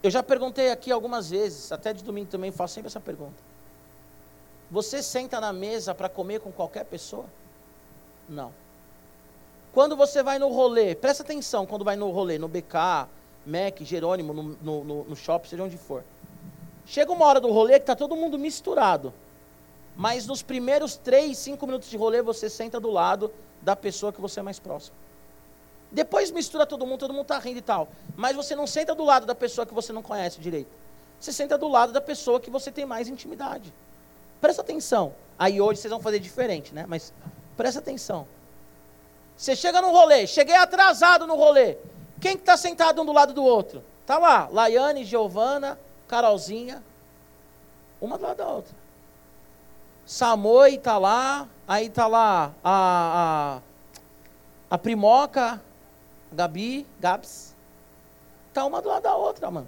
Eu já perguntei aqui algumas vezes, até de domingo também faço sempre essa pergunta. Você senta na mesa para comer com qualquer pessoa? Não. Quando você vai no rolê, presta atenção quando vai no rolê, no BK, Mac, Jerônimo, no, no, no, shopping, seja onde for. Chega uma hora do rolê que está todo mundo misturado. Mas nos primeiros 3, 5 minutos de rolê, você senta do lado da pessoa que você é mais próximo. Depois mistura todo mundo, todo mundo está rindo e tal. Mas você não senta do lado da pessoa que você não conhece direito. Você senta do lado da pessoa que você tem mais intimidade. Presta atenção. Aí hoje vocês vão fazer diferente, né? Mas presta atenção. Você chega no rolê, cheguei atrasado no rolê. Quem está que tá sentado um do lado do outro? Tá lá, Laiane, Giovana, Carolzinha, uma do lado da outra. Samoi está lá, aí está lá a, a, a Primoca, Gabi, Gabs. Está uma do lado da outra, mano.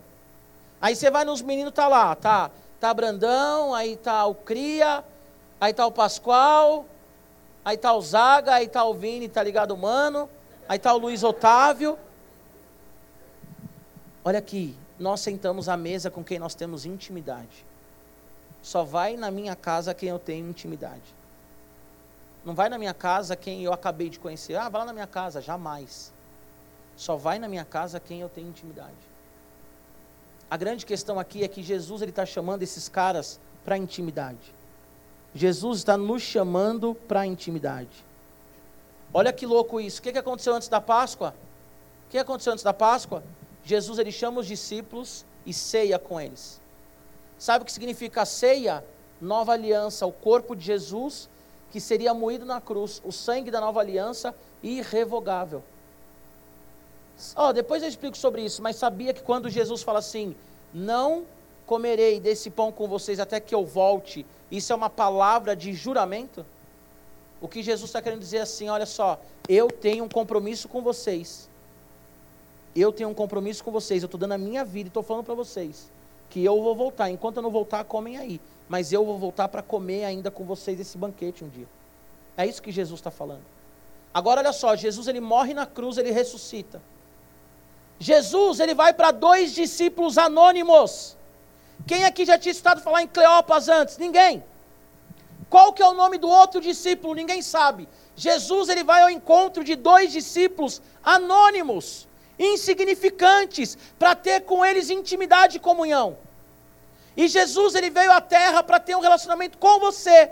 Aí você vai nos meninos, tá lá, tá, tá Brandão, aí tá o Cria, aí tá o Pascoal, aí tá o Zaga, aí tá o Vini, tá ligado, mano, aí tá o Luiz Otávio. Olha aqui, nós sentamos à mesa com quem nós temos intimidade. Só vai na minha casa quem eu tenho intimidade. Não vai na minha casa quem eu acabei de conhecer. Ah, vai lá na minha casa. Jamais. Só vai na minha casa quem eu tenho intimidade. A grande questão aqui é que Jesus ele está chamando esses caras para intimidade. Jesus está nos chamando para intimidade. Olha que louco isso. O que, que aconteceu antes da Páscoa? O que aconteceu antes da Páscoa? Jesus ele chama os discípulos e ceia com eles. Sabe o que significa ceia? Nova aliança, o corpo de Jesus que seria moído na cruz, o sangue da nova aliança irrevogável. Oh, depois eu explico sobre isso, mas sabia que quando Jesus fala assim, não comerei desse pão com vocês até que eu volte, isso é uma palavra de juramento? O que Jesus está querendo dizer é assim: olha só, eu tenho um compromisso com vocês. Eu tenho um compromisso com vocês, eu estou dando a minha vida e estou falando para vocês que eu vou voltar. Enquanto eu não voltar, comem aí. Mas eu vou voltar para comer ainda com vocês esse banquete um dia. É isso que Jesus está falando. Agora olha só, Jesus ele morre na cruz, ele ressuscita. Jesus ele vai para dois discípulos anônimos. Quem aqui já tinha estado falar em Cleopas antes? Ninguém. Qual que é o nome do outro discípulo? Ninguém sabe. Jesus ele vai ao encontro de dois discípulos anônimos insignificantes, para ter com eles intimidade e comunhão. E Jesus ele veio à terra para ter um relacionamento com você,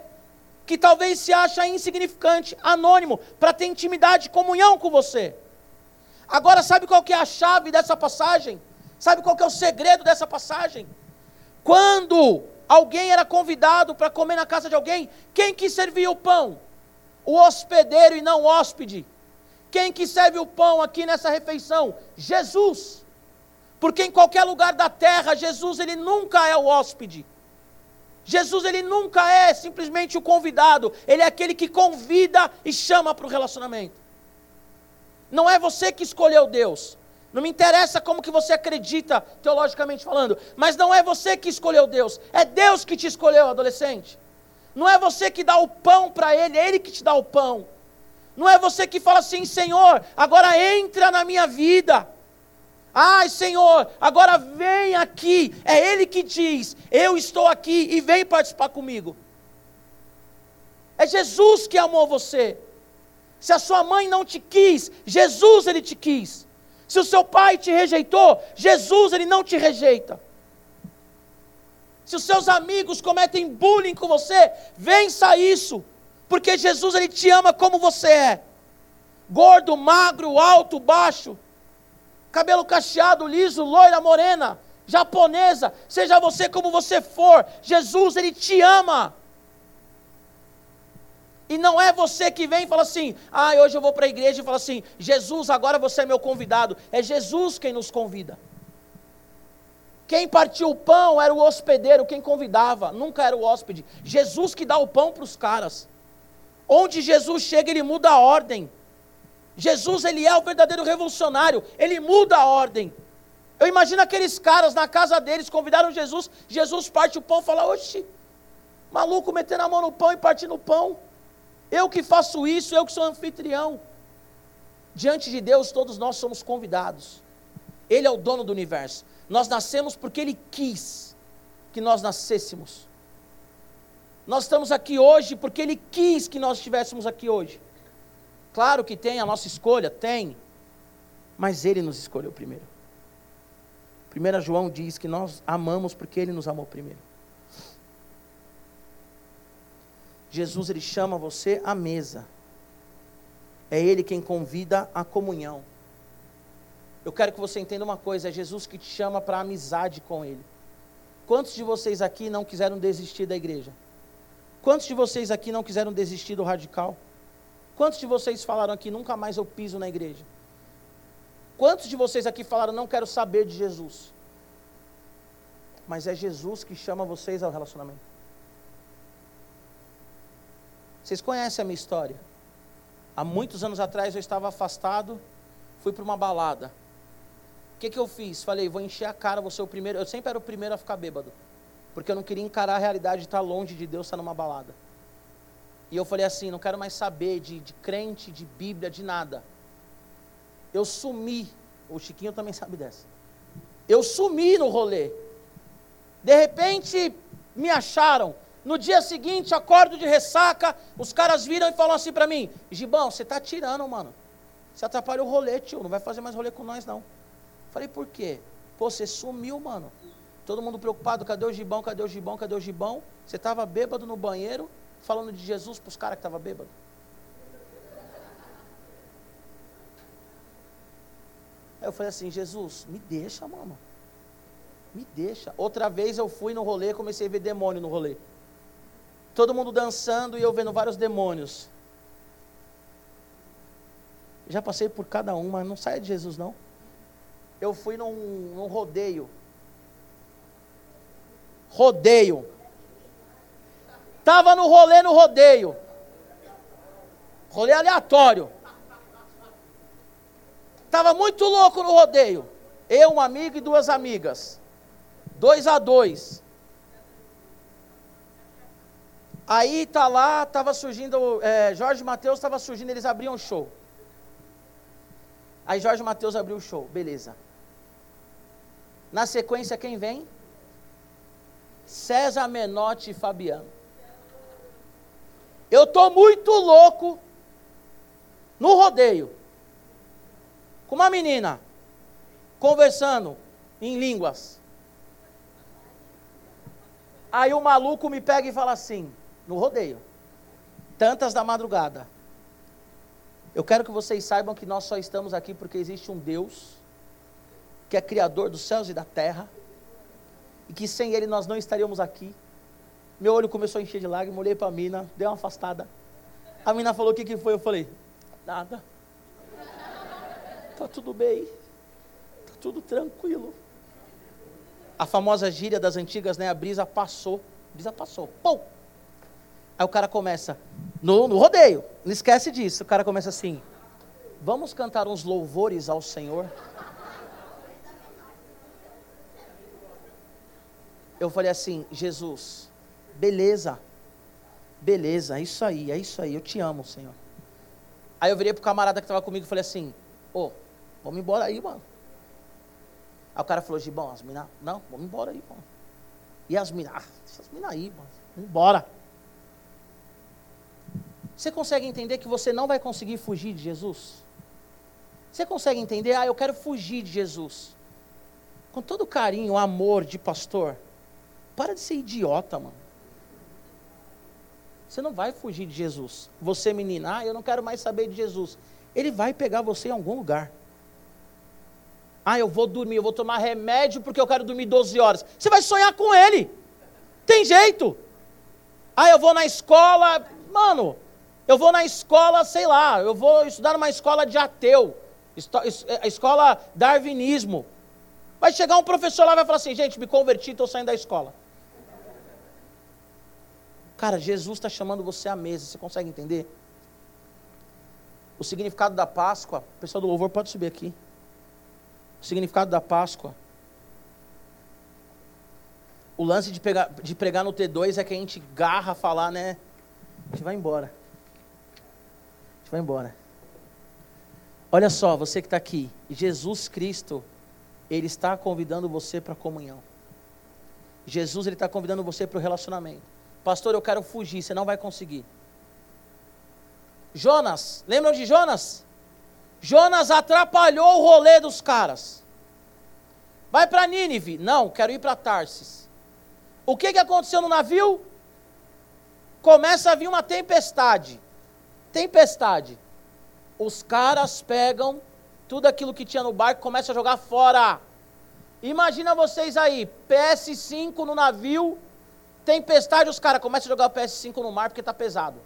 que talvez se acha insignificante, anônimo, para ter intimidade comunhão com você. Agora sabe qual que é a chave dessa passagem? Sabe qual que é o segredo dessa passagem? Quando alguém era convidado para comer na casa de alguém, quem que servia o pão? O hospedeiro e não o hóspede. Quem que serve o pão aqui nessa refeição? Jesus. Porque em qualquer lugar da terra, Jesus ele nunca é o hóspede. Jesus ele nunca é simplesmente o convidado, ele é aquele que convida e chama para o relacionamento. Não é você que escolheu Deus. Não me interessa como que você acredita teologicamente falando, mas não é você que escolheu Deus, é Deus que te escolheu, adolescente. Não é você que dá o pão para ele, é ele que te dá o pão. Não é você que fala assim, Senhor, agora entra na minha vida. Ai, Senhor, agora vem aqui. É Ele que diz: Eu estou aqui e vem participar comigo. É Jesus que amou você. Se a sua mãe não te quis, Jesus ele te quis. Se o seu pai te rejeitou, Jesus ele não te rejeita. Se os seus amigos cometem bullying com você, vença isso. Porque Jesus ele te ama como você é. Gordo, magro, alto, baixo. Cabelo cacheado, liso, loira, morena, japonesa, seja você como você for, Jesus ele te ama. E não é você que vem e fala assim: ah, hoje eu vou para a igreja e fala assim: Jesus, agora você é meu convidado. É Jesus quem nos convida. Quem partiu o pão era o hospedeiro, quem convidava, nunca era o hóspede. Jesus que dá o pão para os caras. Onde Jesus chega, ele muda a ordem. Jesus, ele é o verdadeiro revolucionário, ele muda a ordem. Eu imagino aqueles caras na casa deles, convidaram Jesus, Jesus parte o pão e fala: Oxi, maluco metendo a mão no pão e partindo o pão. Eu que faço isso, eu que sou anfitrião. Diante de Deus, todos nós somos convidados. Ele é o dono do universo. Nós nascemos porque Ele quis que nós nascêssemos. Nós estamos aqui hoje porque Ele quis que nós estivéssemos aqui hoje. Claro que tem a nossa escolha, tem, mas Ele nos escolheu primeiro. 1 João diz que nós amamos porque Ele nos amou primeiro. Jesus ele chama você à mesa. É Ele quem convida à comunhão. Eu quero que você entenda uma coisa: é Jesus que te chama para amizade com Ele. Quantos de vocês aqui não quiseram desistir da igreja? Quantos de vocês aqui não quiseram desistir do radical? Quantos de vocês falaram aqui, nunca mais eu piso na igreja? Quantos de vocês aqui falaram, não quero saber de Jesus? Mas é Jesus que chama vocês ao relacionamento. Vocês conhecem a minha história? Há muitos anos atrás eu estava afastado, fui para uma balada. O que, que eu fiz? Falei, vou encher a cara, vou ser o primeiro. Eu sempre era o primeiro a ficar bêbado. Porque eu não queria encarar a realidade de estar longe de Deus, estar numa balada. E eu falei assim: não quero mais saber de, de crente, de Bíblia, de nada. Eu sumi. O Chiquinho também <laughs> sabe dessa. Eu sumi no rolê. De repente, me acharam. No dia seguinte, acordo de ressaca. Os caras viram e falam assim para mim: Gibão, você tá tirando, mano. Você atrapalha o rolê, tio. Não vai fazer mais rolê com nós, não. Falei, por quê? Pô, você sumiu, mano. Todo mundo preocupado: cadê o Gibão, cadê o Gibão, cadê o Gibão? Você estava bêbado no banheiro falando de Jesus para os caras que estavam bêbados? Aí eu falei assim, Jesus, me deixa, mano. Me deixa. Outra vez eu fui no rolê, comecei a ver demônio no rolê. Todo mundo dançando e eu vendo vários demônios. Já passei por cada um, mas não saia de Jesus não. Eu fui num, num rodeio. Rodeio. Estava no rolê no rodeio. Rolê aleatório. Estava muito louco no rodeio. Eu, um amigo e duas amigas. Dois a dois. Aí tá lá, estava surgindo, é, Jorge Mateus estava surgindo, eles abriam o show. Aí Jorge Mateus abriu o show, beleza. Na sequência, quem vem? César Menotti e Fabiano. Eu estou muito louco no rodeio. Com uma menina. Conversando em línguas. Aí o maluco me pega e fala assim, no rodeio. Tantas da madrugada. Eu quero que vocês saibam que nós só estamos aqui porque existe um Deus que é criador dos céus e da terra e que sem ele nós não estaríamos aqui. Meu olho começou a encher de lágrimas, olhei para a mina, dei uma afastada. A mina falou: O que, que foi? Eu falei: Nada. Tá tudo bem. Tá tudo tranquilo. A famosa gíria das antigas, né? A brisa passou. A brisa passou. Pum! Aí o cara começa, no, no rodeio, não esquece disso. O cara começa assim: Vamos cantar uns louvores ao Senhor? Eu falei assim: Jesus, Beleza. Beleza, é isso aí, é isso aí, eu te amo, Senhor. Aí eu virei pro camarada que estava comigo e falei assim, ô, oh, vamos embora aí, mano. Aí o cara falou, Gibão, as minas, não, vamos embora aí, mano. E as minas, ah, deixa as minas aí, mano, vamos embora. Você consegue entender que você não vai conseguir fugir de Jesus? Você consegue entender, ah, eu quero fugir de Jesus. Com todo carinho, amor de pastor, para de ser idiota, mano. Você não vai fugir de Jesus. Você, menina, ah, eu não quero mais saber de Jesus. Ele vai pegar você em algum lugar. Ah, eu vou dormir, eu vou tomar remédio porque eu quero dormir 12 horas. Você vai sonhar com ele. Tem jeito. Ah, eu vou na escola. Mano, Eu vou na escola, sei lá, eu vou estudar numa escola de ateu, a escola darwinismo. Vai chegar um professor lá e vai falar assim: gente, me converti, estou saindo da escola. Cara, Jesus está chamando você à mesa, você consegue entender? O significado da Páscoa, o pessoal do louvor pode subir aqui. O significado da Páscoa. O lance de, pegar, de pregar no T2 é que a gente garra falar, né? A gente vai embora. A gente vai embora. Olha só, você que está aqui. Jesus Cristo, Ele está convidando você para a comunhão. Jesus, Ele está convidando você para o relacionamento. Pastor, eu quero fugir, você não vai conseguir. Jonas, lembram de Jonas? Jonas atrapalhou o rolê dos caras. Vai para Nínive? Não, quero ir para Tarsis. O que, que aconteceu no navio? Começa a vir uma tempestade. Tempestade. Os caras pegam tudo aquilo que tinha no barco e começam a jogar fora. Imagina vocês aí, PS5 no navio, tempestade, os caras começam a jogar o PS5 no mar porque está pesado.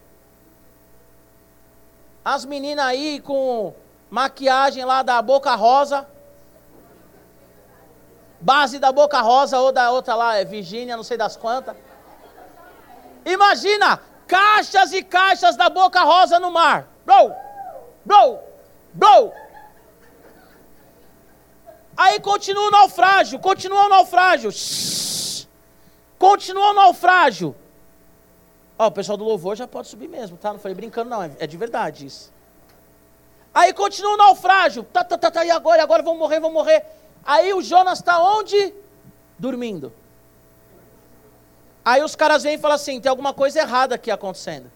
As meninas aí com maquiagem lá da Boca Rosa. Base da Boca Rosa ou da outra lá, é Virgínia, não sei das quantas. Imagina, caixas e caixas da Boca Rosa no mar. Bro, bro, bro. Aí continua o naufrágio, continua o naufrágio. Shhh. Continua o naufrágio. Ó, o pessoal do louvor já pode subir mesmo, tá? Não falei brincando, não, é, é de verdade isso. Aí continua o naufrágio. Tá, tá, tá, tá, e agora? E agora vão morrer, vão morrer. Aí o Jonas está onde? Dormindo. Aí os caras vêm e falam assim: tem alguma coisa errada aqui acontecendo.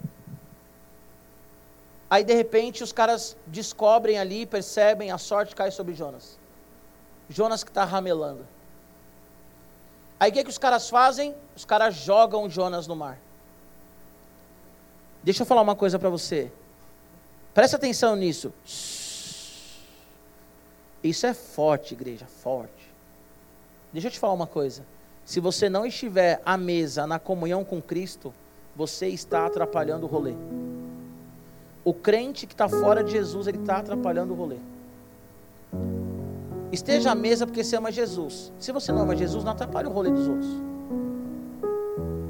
Aí de repente os caras descobrem ali, percebem, a sorte cai sobre Jonas. Jonas que está ramelando. Aí o que, que os caras fazem? Os caras jogam Jonas no mar. Deixa eu falar uma coisa para você. Presta atenção nisso. Isso é forte, igreja, forte. Deixa eu te falar uma coisa. Se você não estiver à mesa na comunhão com Cristo, você está atrapalhando o rolê. O crente que está fora de Jesus, ele está atrapalhando o rolê. Esteja à mesa porque você ama Jesus. Se você não ama Jesus, não atrapalhe o rolê dos outros.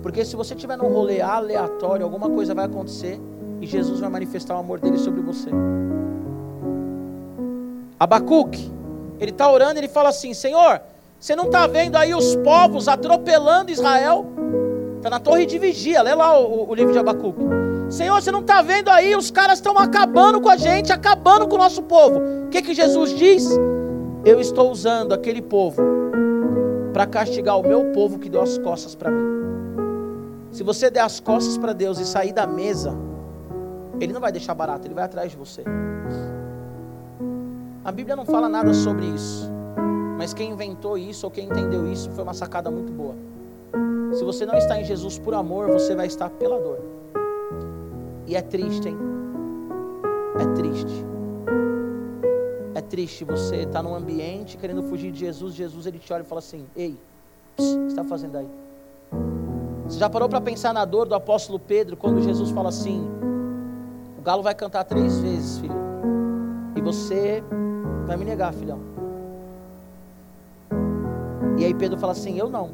Porque se você estiver num rolê aleatório, alguma coisa vai acontecer e Jesus vai manifestar o amor dele sobre você. Abacuque, ele está orando, ele fala assim: Senhor, você não está vendo aí os povos atropelando Israel? Está na torre de vigia, lê lá o, o livro de Abacuque. Senhor, você não está vendo aí, os caras estão acabando com a gente, acabando com o nosso povo. O que, que Jesus diz? Eu estou usando aquele povo para castigar o meu povo que deu as costas para mim. Se você der as costas para Deus e sair da mesa, Ele não vai deixar barato, Ele vai atrás de você. A Bíblia não fala nada sobre isso, mas quem inventou isso ou quem entendeu isso foi uma sacada muito boa. Se você não está em Jesus por amor, você vai estar pela dor. E é triste, hein? É triste. É triste você estar tá num ambiente querendo fugir de Jesus, Jesus ele te olha e fala assim: Ei, o que está fazendo aí? Você já parou para pensar na dor do apóstolo Pedro quando Jesus fala assim: O galo vai cantar três vezes, filho, e você vai me negar, filhão. E aí Pedro fala assim: Eu não.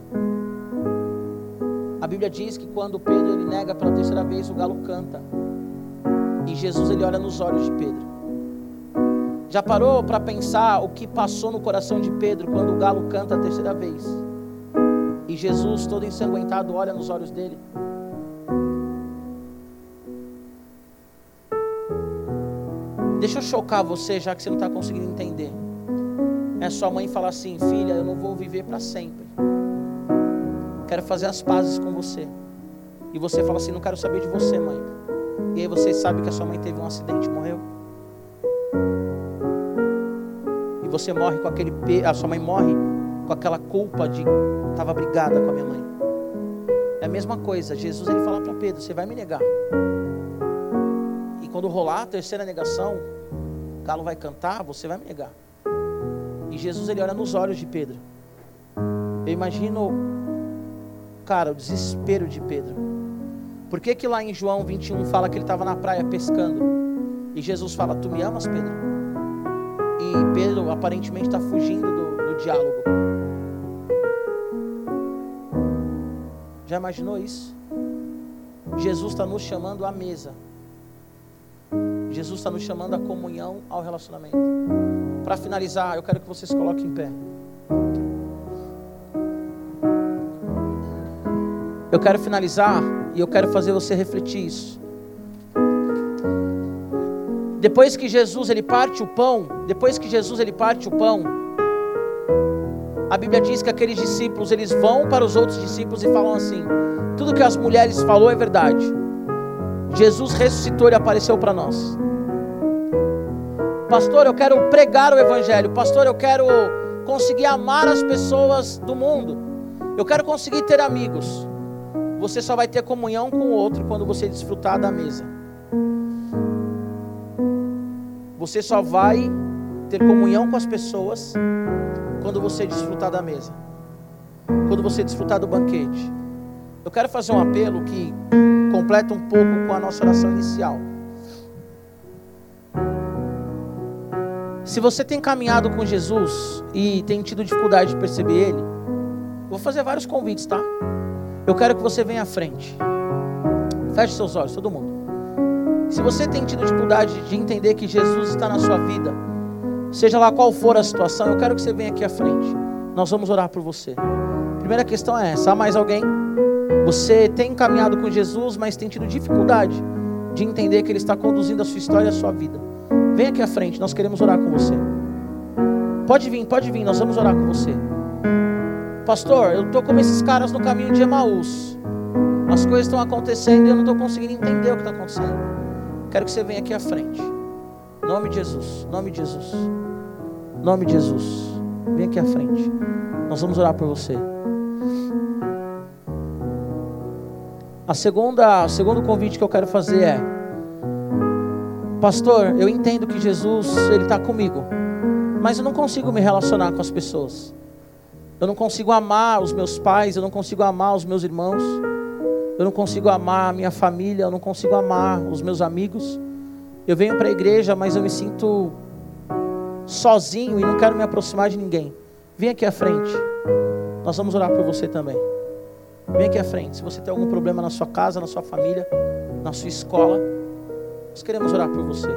A Bíblia diz que quando Pedro ele nega pela terceira vez, o galo canta. E Jesus ele olha nos olhos de Pedro. Já parou para pensar o que passou no coração de Pedro quando o galo canta a terceira vez? E Jesus, todo ensanguentado, olha nos olhos dele. Deixa eu chocar você, já que você não está conseguindo entender. É sua mãe falar assim: Filha, eu não vou viver para sempre. Quero fazer as pazes com você. E você fala assim: Não quero saber de você, mãe. E aí você sabe que a sua mãe teve um acidente e morreu. Você morre com aquele. A sua mãe morre com aquela culpa de estava brigada com a minha mãe. É a mesma coisa. Jesus ele fala para Pedro: Você vai me negar. E quando rolar a terceira negação, o galo vai cantar, você vai me negar. E Jesus ele olha nos olhos de Pedro. Eu imagino, cara, o desespero de Pedro. Por que, que lá em João 21 fala que ele estava na praia pescando? E Jesus fala: Tu me amas, Pedro? E Pedro aparentemente está fugindo do, do diálogo. Já imaginou isso? Jesus está nos chamando à mesa. Jesus está nos chamando à comunhão, ao relacionamento. Para finalizar, eu quero que vocês coloquem em pé. Eu quero finalizar e eu quero fazer você refletir isso. Depois que Jesus ele parte o pão, depois que Jesus ele parte o pão, a Bíblia diz que aqueles discípulos eles vão para os outros discípulos e falam assim: tudo que as mulheres falou é verdade. Jesus ressuscitou e apareceu para nós. Pastor, eu quero pregar o evangelho. Pastor, eu quero conseguir amar as pessoas do mundo. Eu quero conseguir ter amigos. Você só vai ter comunhão com o outro quando você desfrutar da mesa. Você só vai ter comunhão com as pessoas quando você desfrutar da mesa. Quando você desfrutar do banquete. Eu quero fazer um apelo que completa um pouco com a nossa oração inicial. Se você tem caminhado com Jesus e tem tido dificuldade de perceber Ele, vou fazer vários convites, tá? Eu quero que você venha à frente. Feche seus olhos, todo mundo. Se você tem tido dificuldade de entender que Jesus está na sua vida, seja lá qual for a situação, eu quero que você venha aqui à frente. Nós vamos orar por você. Primeira questão é essa: há mais alguém? Você tem caminhado com Jesus, mas tem tido dificuldade de entender que Ele está conduzindo a sua história e a sua vida. Venha aqui à frente, nós queremos orar com você. Pode vir, pode vir, nós vamos orar com você. Pastor, eu estou como esses caras no caminho de Emaús. As coisas estão acontecendo e eu não estou conseguindo entender o que está acontecendo. Quero que você venha aqui à frente. Nome de Jesus, nome de Jesus. Nome de Jesus. Vem aqui à frente. Nós vamos orar por você. A segunda, o segundo convite que eu quero fazer é: Pastor, eu entendo que Jesus ele está comigo, mas eu não consigo me relacionar com as pessoas. Eu não consigo amar os meus pais, eu não consigo amar os meus irmãos, eu não consigo amar a minha família, eu não consigo amar os meus amigos. Eu venho para a igreja, mas eu me sinto sozinho e não quero me aproximar de ninguém. Vem aqui à frente. Nós vamos orar por você também. Vem aqui à frente. Se você tem algum problema na sua casa, na sua família, na sua escola, nós queremos orar por você.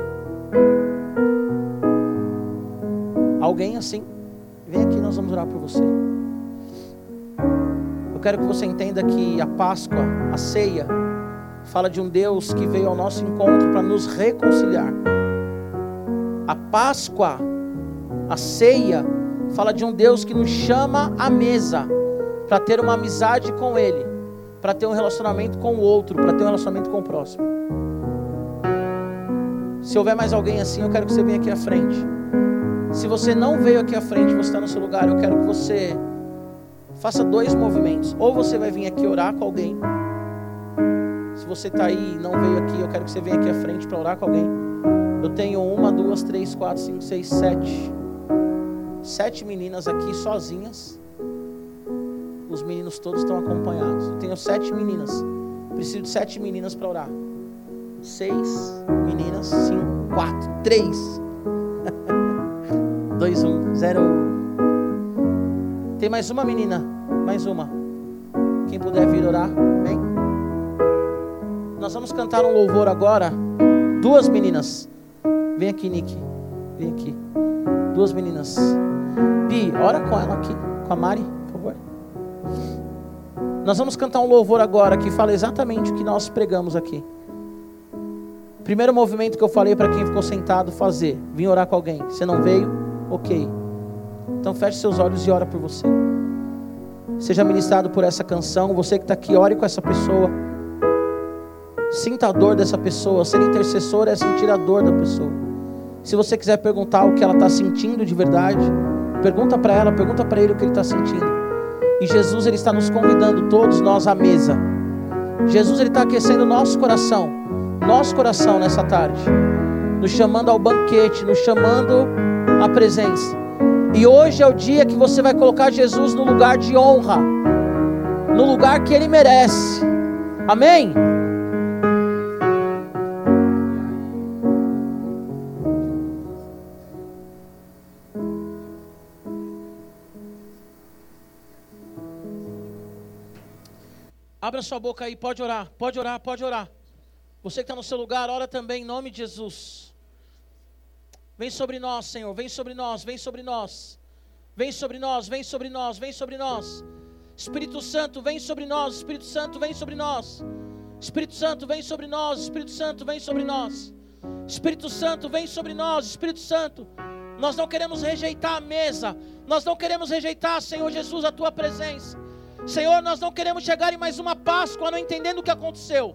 Alguém assim? Vem aqui, nós vamos orar por você. Eu quero que você entenda que a Páscoa, a ceia, fala de um Deus que veio ao nosso encontro para nos reconciliar. A Páscoa, a ceia, fala de um Deus que nos chama à mesa para ter uma amizade com Ele, para ter um relacionamento com o outro, para ter um relacionamento com o próximo. Se houver mais alguém assim, eu quero que você venha aqui à frente. Se você não veio aqui à frente, você está no seu lugar, eu quero que você faça dois movimentos. Ou você vai vir aqui orar com alguém. Se você está aí e não veio aqui, eu quero que você venha aqui à frente para orar com alguém. Eu tenho uma, duas, três, quatro, cinco, seis, sete. Sete meninas aqui sozinhas. Os meninos todos estão acompanhados. Eu tenho sete meninas. Preciso de sete meninas para orar. Seis meninas, cinco, quatro, três. 2, 1, 0. Tem mais uma menina, mais uma. Quem puder vir orar, vem. Nós vamos cantar um louvor agora. Duas meninas. Vem aqui, Nick. Vem aqui. Duas meninas. Pi, ora com ela aqui, com a Mari, por favor. Nós vamos cantar um louvor agora que fala exatamente o que nós pregamos aqui. Primeiro movimento que eu falei para quem ficou sentado fazer, vim orar com alguém. Você não veio? Ok. Então feche seus olhos e ora por você. Seja ministrado por essa canção. Você que está aqui, ore com essa pessoa. Sinta a dor dessa pessoa. Ser intercessor é sentir a dor da pessoa. Se você quiser perguntar o que ela está sentindo de verdade, pergunta para ela, pergunta para ele o que ele está sentindo. E Jesus ele está nos convidando todos nós à mesa. Jesus ele está aquecendo nosso coração, nosso coração nessa tarde, nos chamando ao banquete, nos chamando a presença. E hoje é o dia que você vai colocar Jesus no lugar de honra, no lugar que ele merece. Amém? Abra sua boca aí, pode orar, pode orar, pode orar. Você que está no seu lugar, ora também em nome de Jesus. Vem sobre nós, Senhor, vem sobre nós, vem sobre nós. Vem sobre nós, vem sobre nós, vem sobre nós. Espírito Santo, vem sobre nós, Espírito Santo, vem sobre nós. Espírito Santo, vem sobre nós, Espírito Santo, vem sobre nós. Espírito Santo, vem sobre nós, Espírito Santo. Nós não queremos rejeitar a mesa, nós não queremos rejeitar, Senhor Jesus, a tua presença. Senhor, nós não queremos chegar em mais uma Páscoa não entendendo o que aconteceu.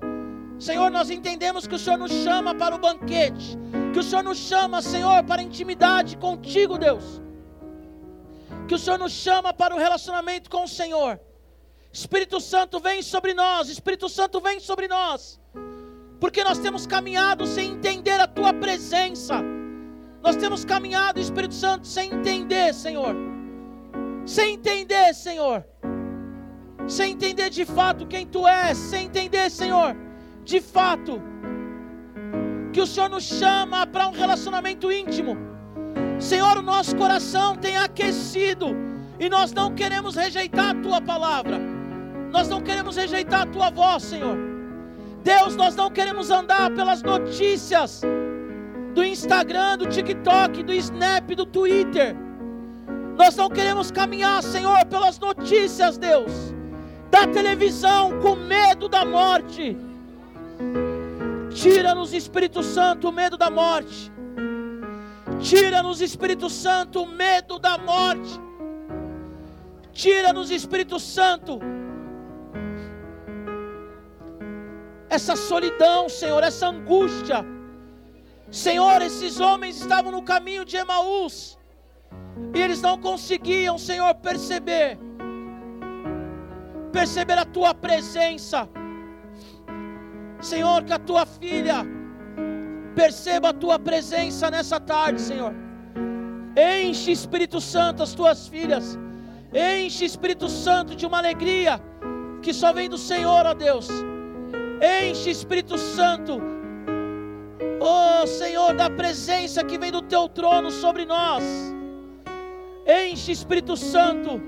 Senhor, nós entendemos que o Senhor nos chama para o banquete, que o Senhor nos chama, Senhor, para intimidade contigo, Deus. Que o Senhor nos chama para o relacionamento com o Senhor. Espírito Santo, vem sobre nós, Espírito Santo, vem sobre nós, porque nós temos caminhado sem entender a tua presença, nós temos caminhado, Espírito Santo, sem entender, Senhor, sem entender, Senhor. Sem entender de fato quem tu és, sem entender, Senhor, de fato, que o Senhor nos chama para um relacionamento íntimo. Senhor, o nosso coração tem aquecido e nós não queremos rejeitar a tua palavra, nós não queremos rejeitar a tua voz, Senhor. Deus, nós não queremos andar pelas notícias do Instagram, do TikTok, do Snap, do Twitter. Nós não queremos caminhar, Senhor, pelas notícias, Deus da televisão com medo da morte. Tira-nos, Espírito Santo, o medo da morte. Tira-nos, Espírito Santo, o medo da morte. Tira-nos, Espírito Santo, essa solidão, Senhor, essa angústia. Senhor, esses homens estavam no caminho de Emaús e eles não conseguiam, Senhor, perceber perceber a tua presença. Senhor, que a tua filha perceba a tua presença nessa tarde, Senhor. Enche Espírito Santo as tuas filhas. Enche Espírito Santo de uma alegria que só vem do Senhor, ó Deus. Enche Espírito Santo, ó Senhor, da presença que vem do teu trono sobre nós. Enche Espírito Santo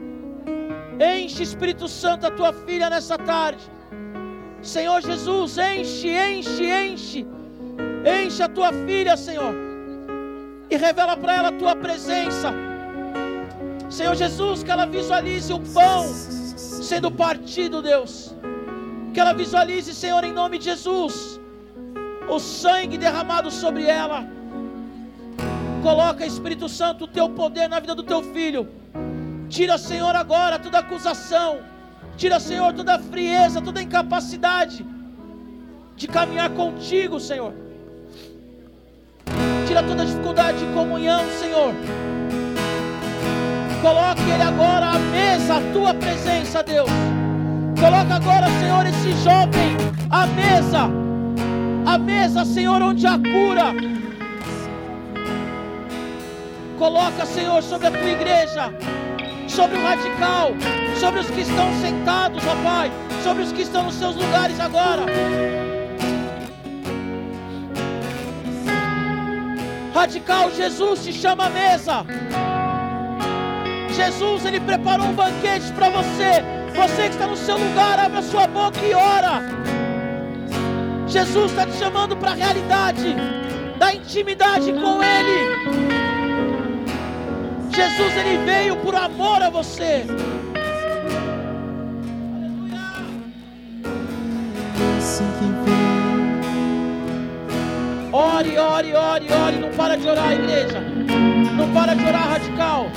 Enche, Espírito Santo, a tua filha nessa tarde. Senhor Jesus, enche, enche, enche. Enche a tua filha, Senhor. E revela para ela a tua presença. Senhor Jesus, que ela visualize o pão sendo partido, Deus. Que ela visualize, Senhor, em nome de Jesus, o sangue derramado sobre ela. Coloca, Espírito Santo, o teu poder na vida do teu filho. Tira, Senhor, agora toda acusação. Tira, Senhor, toda frieza, toda incapacidade de caminhar contigo, Senhor. Tira toda dificuldade de comunhão, Senhor. Coloque ele agora à mesa, a tua presença, Deus. Coloca agora, Senhor, esse jovem à mesa. A mesa, Senhor, onde há cura. Coloca, Senhor, sobre a tua igreja sobre o radical, sobre os que estão sentados, ó Pai, sobre os que estão nos seus lugares agora. Radical, Jesus te chama à mesa. Jesus, Ele preparou um banquete para você. Você que está no seu lugar, abre a sua boca e ora. Jesus está te chamando para a realidade da intimidade com Ele. Jesus ele veio por amor a você. Ore, ore, ore, ore. Não para de orar, igreja. Não para de orar, radical.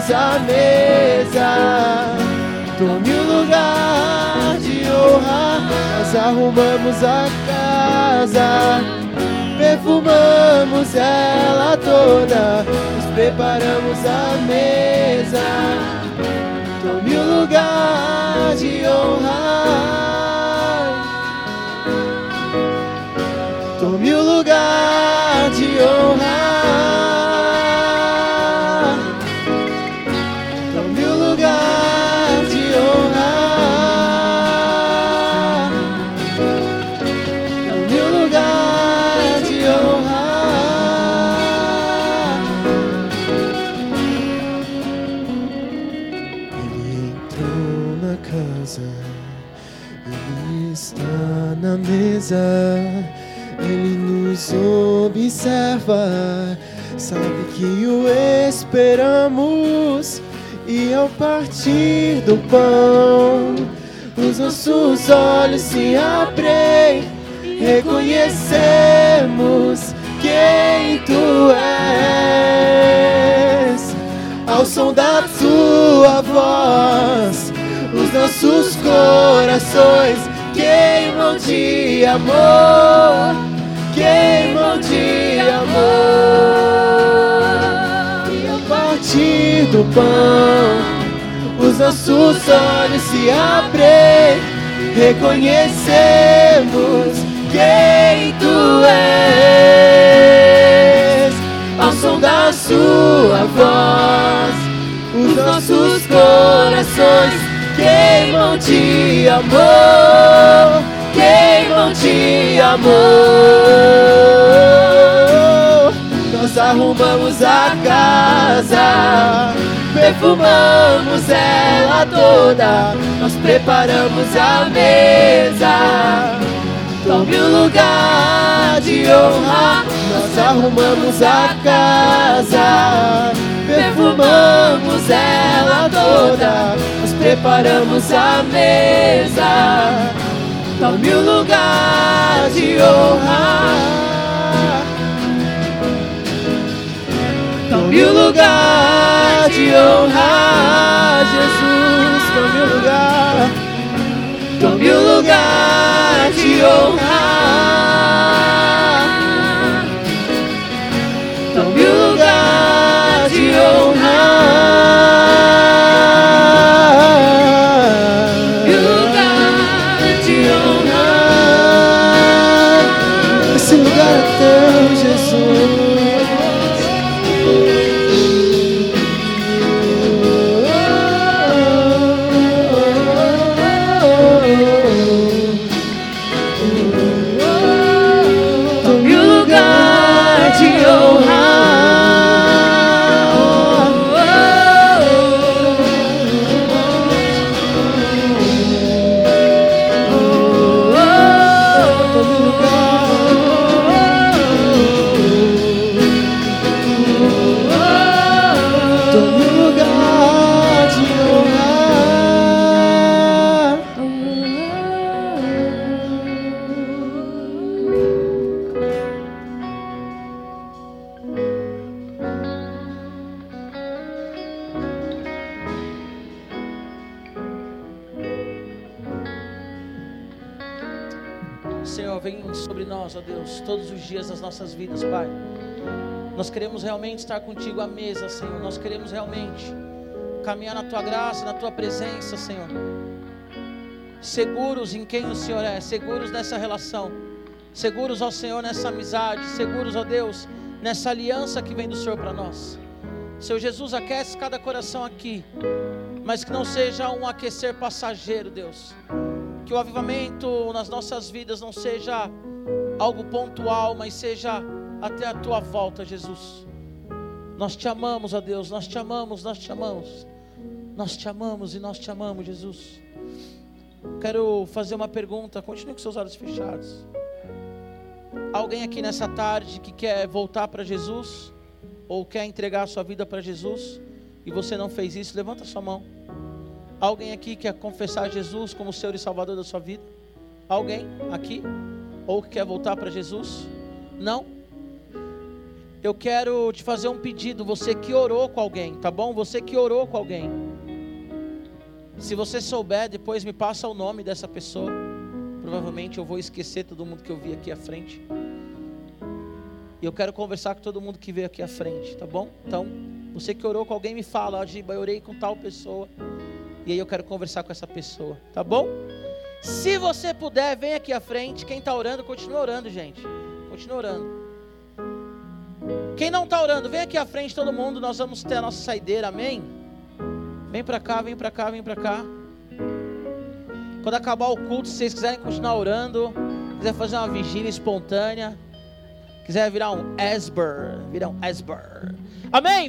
Preparamos a mesa. Tome o lugar de honra, nós arrumamos a casa, perfumamos ela toda, nos preparamos a mesa. Partir do pão, os nossos olhos se abrem, reconhecemos quem tu és. Ao som da tua voz, os nossos corações queimam de amor, queimam de amor. E a partir do pão, nossos olhos se abrem, reconhecemos quem tu és. Ao som da sua voz, os nossos corações queimam de amor, queimam de amor. Nós arrumamos a casa, perfumamos ela toda, nós preparamos a mesa. Tome o lugar de honra, nós arrumamos a casa, perfumamos ela toda preparamos a mesa. Tome o lugar de honra. Tome o lugar de honra, Jesus. Tome o lugar. Tome o lugar de honra. Nossas vidas, Pai. Nós queremos realmente estar contigo à mesa, Senhor. Nós queremos realmente caminhar na tua graça, na tua presença, Senhor. Seguros em quem o Senhor é, seguros nessa relação, seguros ao Senhor nessa amizade, seguros, ó Deus, nessa aliança que vem do Senhor para nós. Seu Jesus, aquece cada coração aqui, mas que não seja um aquecer passageiro, Deus. Que o avivamento nas nossas vidas não seja algo pontual, mas seja até a tua volta, Jesus. Nós te amamos, ó Deus, nós te amamos, nós te amamos. Nós te amamos e nós te amamos, Jesus. Quero fazer uma pergunta, continue com seus olhos fechados. Alguém aqui nessa tarde que quer voltar para Jesus? Ou quer entregar a sua vida para Jesus? E você não fez isso? Levanta sua mão. Alguém aqui quer confessar Jesus como Senhor e Salvador da sua vida? Alguém aqui? Ou que quer voltar para Jesus? Não? Eu quero te fazer um pedido, você que orou com alguém, tá bom? Você que orou com alguém. Se você souber, depois me passa o nome dessa pessoa. Provavelmente eu vou esquecer todo mundo que eu vi aqui à frente. E eu quero conversar com todo mundo que veio aqui à frente, tá bom? Então, você que orou com alguém, me fala, Giba, eu orei com tal pessoa. E aí eu quero conversar com essa pessoa, tá bom? Se você puder, vem aqui à frente. Quem está orando, continua orando, gente. Continua orando. Quem não está orando, vem aqui à frente, todo mundo. Nós vamos ter a nossa saideira, amém? Vem para cá, vem para cá, vem para cá. Quando acabar o culto, se vocês quiserem continuar orando, quiser fazer uma vigília espontânea, quiser virar um Esber, virar um Esber. Amém?